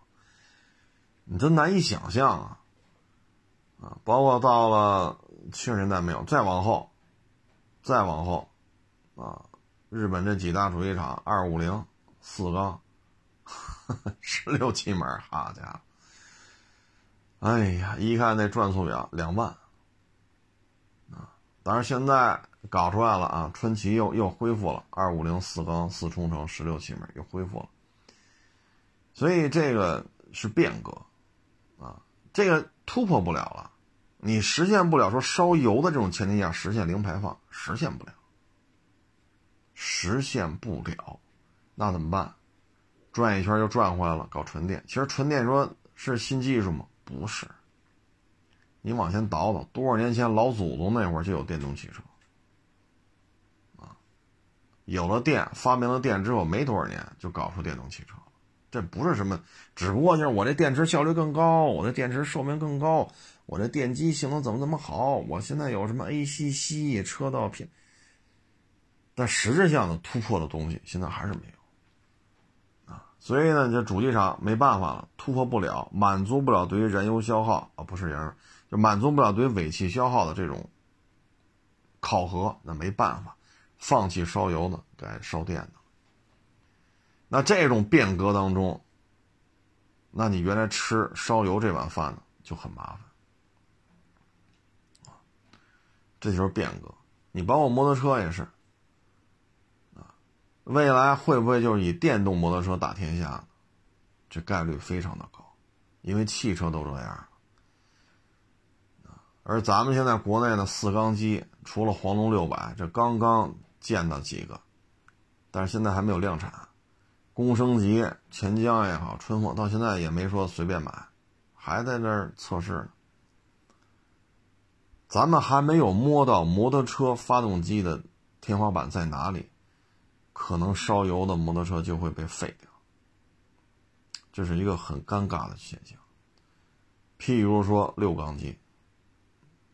S1: 你真难以想象啊！啊，包括到了七十年代没有，再往后，再往后，啊，日本这几大主机厂二五零四缸，十六气门，好家伙！哎呀，一看那转速表两万，啊，当然现在搞出来了啊，春奇又又恢复了二五零四缸四冲程十六气门又恢复了，所以这个是变革。啊这个突破不了了，你实现不了说烧油的这种前提下实现零排放，实现不了，实现不了，那怎么办？转一圈又转回来了，搞纯电。其实纯电说是新技术吗？不是。你往前倒倒，多少年前老祖宗那会儿就有电动汽车，啊，有了电，发明了电之后没多少年就搞出电动汽车。这不是什么，只不过就是我这电池效率更高，我的电池寿命更高，我这电机性能怎么怎么好？我现在有什么 ACC 车道偏，但实质上的突破的东西现在还是没有啊。所以呢，这主机厂没办法了，突破不了，满足不了对于燃油消耗啊，不是燃油，就满足不了对于尾气消耗的这种考核，那没办法，放弃烧油的，改烧电的。那这种变革当中，那你原来吃烧油这碗饭呢就很麻烦这就是变革。你包括摩托车也是，未来会不会就是以电动摩托车打天下？这概率非常的高，因为汽车都这样而咱们现在国内的四缸机，除了黄龙六百，这刚刚见到几个，但是现在还没有量产。工升级、钱江也好，春风到现在也没说随便买，还在那儿测试呢。咱们还没有摸到摩托车发动机的天花板在哪里，可能烧油的摩托车就会被废掉，这是一个很尴尬的现象。譬如说六缸机，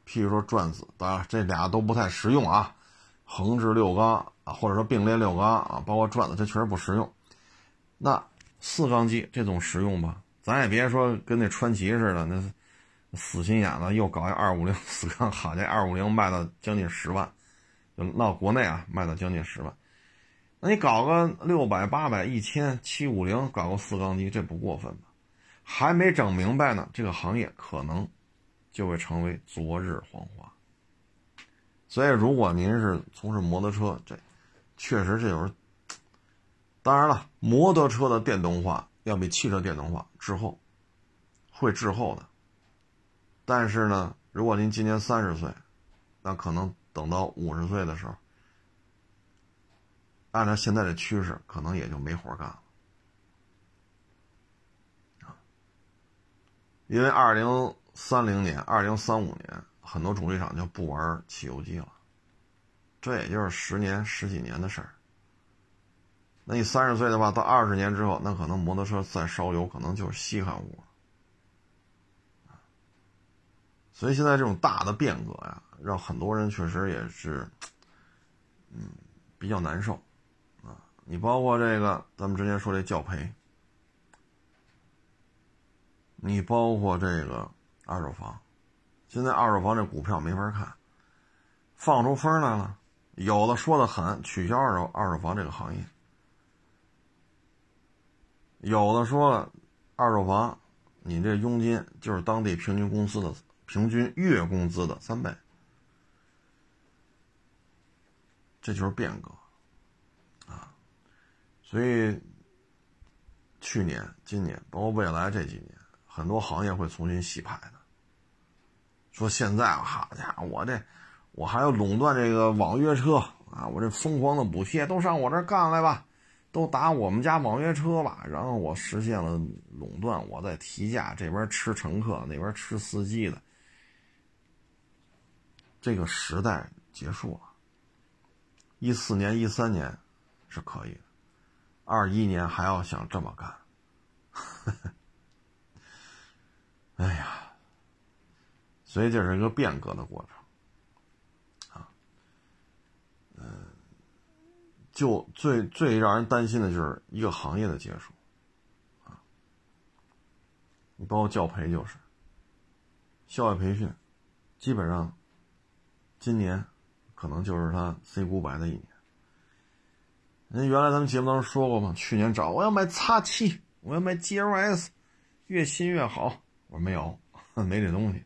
S1: 譬如说转子，当然这俩都不太实用啊，横置六缸啊，或者说并列六缸啊，包括转子，这确实不实用。那四缸机这总实用吧？咱也别说跟那川崎似的，那死心眼子又搞一二五零 (laughs) 四缸，好家伙，二五零卖到将近十万，就闹国内啊，卖到将近十万。那你搞个六百、八百、一千、七五零，搞个四缸机，这不过分吧？还没整明白呢，这个行业可能就会成为昨日黄花。所以，如果您是从事摩托车，这确实这有时。当然了，摩托车的电动化要比汽车电动化滞后，会滞后的。但是呢，如果您今年三十岁，那可能等到五十岁的时候，按照现在的趋势，可能也就没活干了。因为二零三零年、二零三五年，很多主机厂就不玩汽油机了，这也就是十年、十几年的事儿。那你三十岁的话，到二十年之后，那可能摩托车再烧油，可能就是稀罕物了。所以现在这种大的变革呀，让很多人确实也是，嗯，比较难受啊。你包括这个，咱们之前说这教培。你包括这个二手房，现在二手房这股票没法看，放出风来了。有的说的狠，取消二手二手房这个行业；有的说了，二手房你这佣金就是当地平均工资的平均月工资的三倍，这就是变革啊！所以去年、今年，包括未来这几年。很多行业会重新洗牌的。说现在好家伙，我这我还要垄断这个网约车啊！我这疯狂的补贴都上我这干来吧，都打我们家网约车吧，然后我实现了垄断，我再提价，这边吃乘客，那边吃司机的，这个时代结束了。一四年、一三年是可以的，二一年还要想这么干。(laughs) 哎呀，所以这是一个变革的过程，啊，嗯，就最最让人担心的就是一个行业的结束，啊，你包括教培就是，校外培训，基本上，今年可能就是他 C 股白的一年。人原来咱们节目当中说过嘛，去年找我要买叉七，我要买 G L S，越新越好。我说没有，(laughs) 没这东西。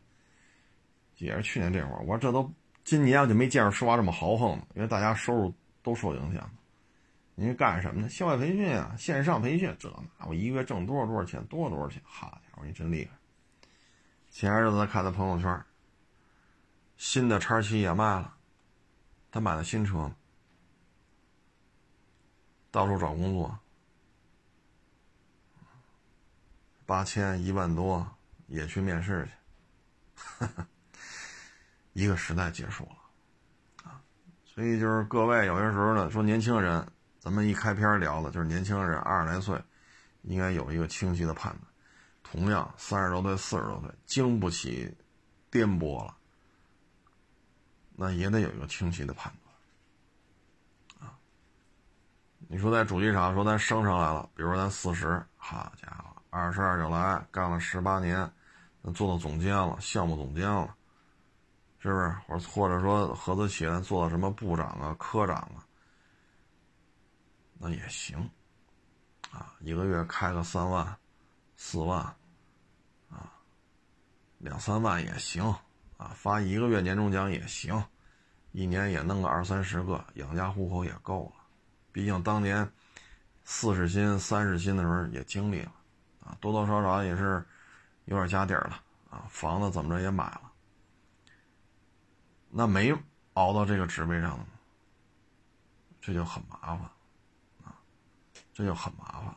S1: 也是去年这会儿，我说这都今年我就没见着说话这么豪横的，因为大家收入都受影响。您干什么呢？校外培训啊，线上培训，这那我一个月挣多少多少钱，多少多少钱？好家伙，你真厉害！前些日子看他朋友圈，新的叉七也卖了，他买了新车，到处找工作，八千一万多。也去面试去，(laughs) 一个时代结束了，啊，所以就是各位有些时候呢，说年轻人，咱们一开篇聊的就是年轻人二十来岁，应该有一个清晰的判断。同样三十多岁、四十多岁，经不起颠簸了，那也得有一个清晰的判断，啊，你说在主机厂说咱升上来了，比如说咱四十，好家伙。二十二就来干了十八年，那做到总监了，项目总监了，是不是？或者或者说合资企业做到什么部长啊、科长啊，那也行，啊，一个月开个三万、四万，啊，两三万也行，啊，发一个月年终奖也行，一年也弄个二三十个，养家糊口也够了。毕竟当年四十薪、三十薪的时候也经历了。啊，多多少少也是有点家底儿了啊，房子怎么着也买了，那没熬到这个职位上，这就很麻烦，这就很麻烦。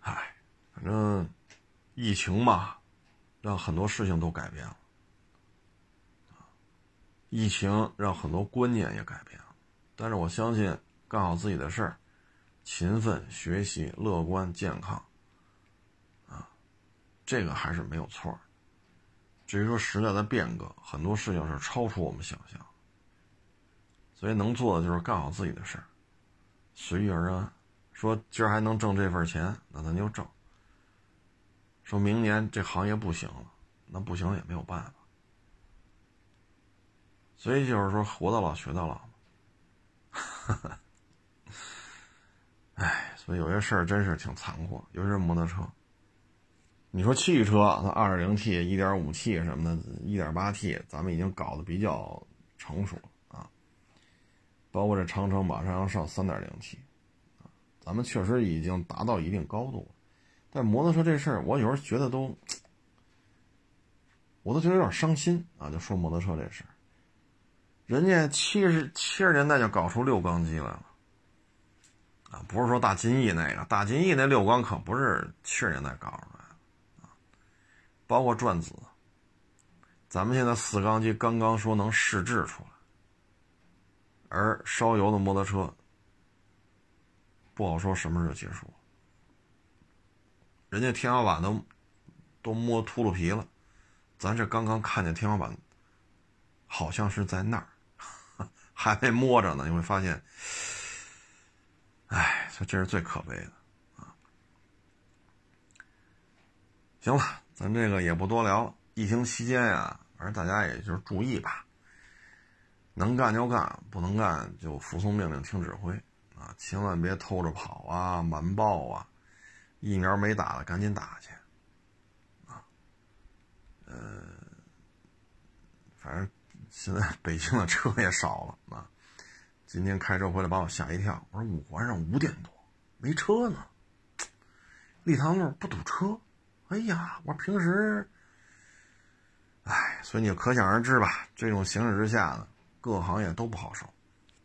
S1: 唉，反正疫情嘛，让很多事情都改变了疫情让很多观念也改变了，但是我相信干好自己的事儿。勤奋学习、乐观健康，啊，这个还是没有错。至于说时代的变革，很多事情是超出我们想象，所以能做的就是干好自己的事儿，随遇而安。说今儿还能挣这份钱，那咱就挣。说明年这行业不行了，那不行也没有办法。所以就是说，活到老学到老嘛。(laughs) 哎，所以有些事儿真是挺残酷，尤其是摩托车。你说汽车，它二点零 T、一点五 T 什么的，一点八 T，咱们已经搞得比较成熟了。包括这长城马上要上三点零 T，咱们确实已经达到一定高度了。但摩托车这事儿，我有时候觉得都，我都觉得有点伤心啊。就说摩托车这事儿，人家七十七十年代就搞出六缸机来了，啊，不是说大金翼那个，大金翼那六缸可不是七十年代搞出来的，啊，包括转子，咱们现在四缸机刚刚说能试制出来。而烧油的摩托车，不好说什么时候结束。人家天花板都都摸秃噜皮了，咱这刚刚看见天花板，好像是在那儿，(laughs) 还没摸着呢。你会发现，哎，这是最可悲的啊！行了，咱这个也不多聊了。疫情期间呀，反正大家也就是注意吧。能干就干，不能干就服从命令、听指挥，啊，千万别偷着跑啊、瞒报啊，疫苗没打的赶紧打去，啊，呃，反正现在 (laughs) 北京的车也少了啊。今天开车回来把我吓一跳，我说五环上五点多没车呢，立汤路不堵车，哎呀，我平时，哎，所以你就可想而知吧，这种形势之下呢。各个行业都不好受，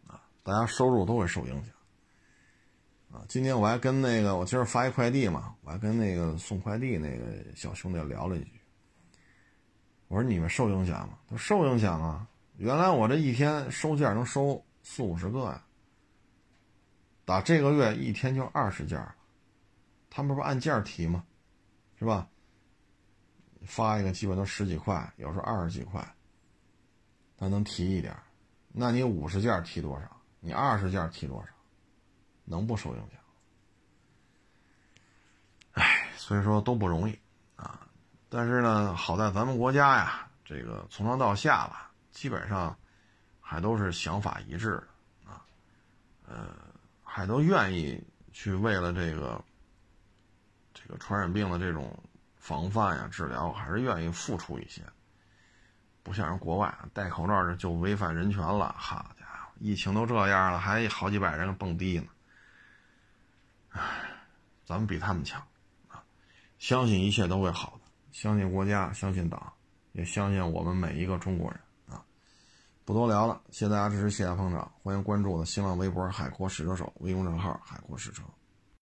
S1: 啊，大家收入都会受影响，啊，今天我还跟那个我今儿发一快递嘛，我还跟那个送快递那个小兄弟聊了一句，我说你们受影响吗？他说受影响啊，原来我这一天收件能收四五十个呀，打这个月一天就二十件他们不是按件提吗？是吧？发一个基本都十几块，有时候二十几块，他能提一点。那你五十件提多少？你二十件提多少？能不受影响？哎，所以说都不容易啊。但是呢，好在咱们国家呀，这个从上到下吧，基本上还都是想法一致的啊。呃，还都愿意去为了这个这个传染病的这种防范呀、治疗，还是愿意付出一些。不像人国外戴口罩就违反人权了，好家伙，疫情都这样了，还好几百人蹦迪呢。唉，咱们比他们强啊！相信一切都会好的，相信国家，相信党，也相信我们每一个中国人啊！不多聊了，谢谢大家支持，谢谢捧场，欢迎关注我的新浪微博“海阔试车手”微公账号“海阔试车”。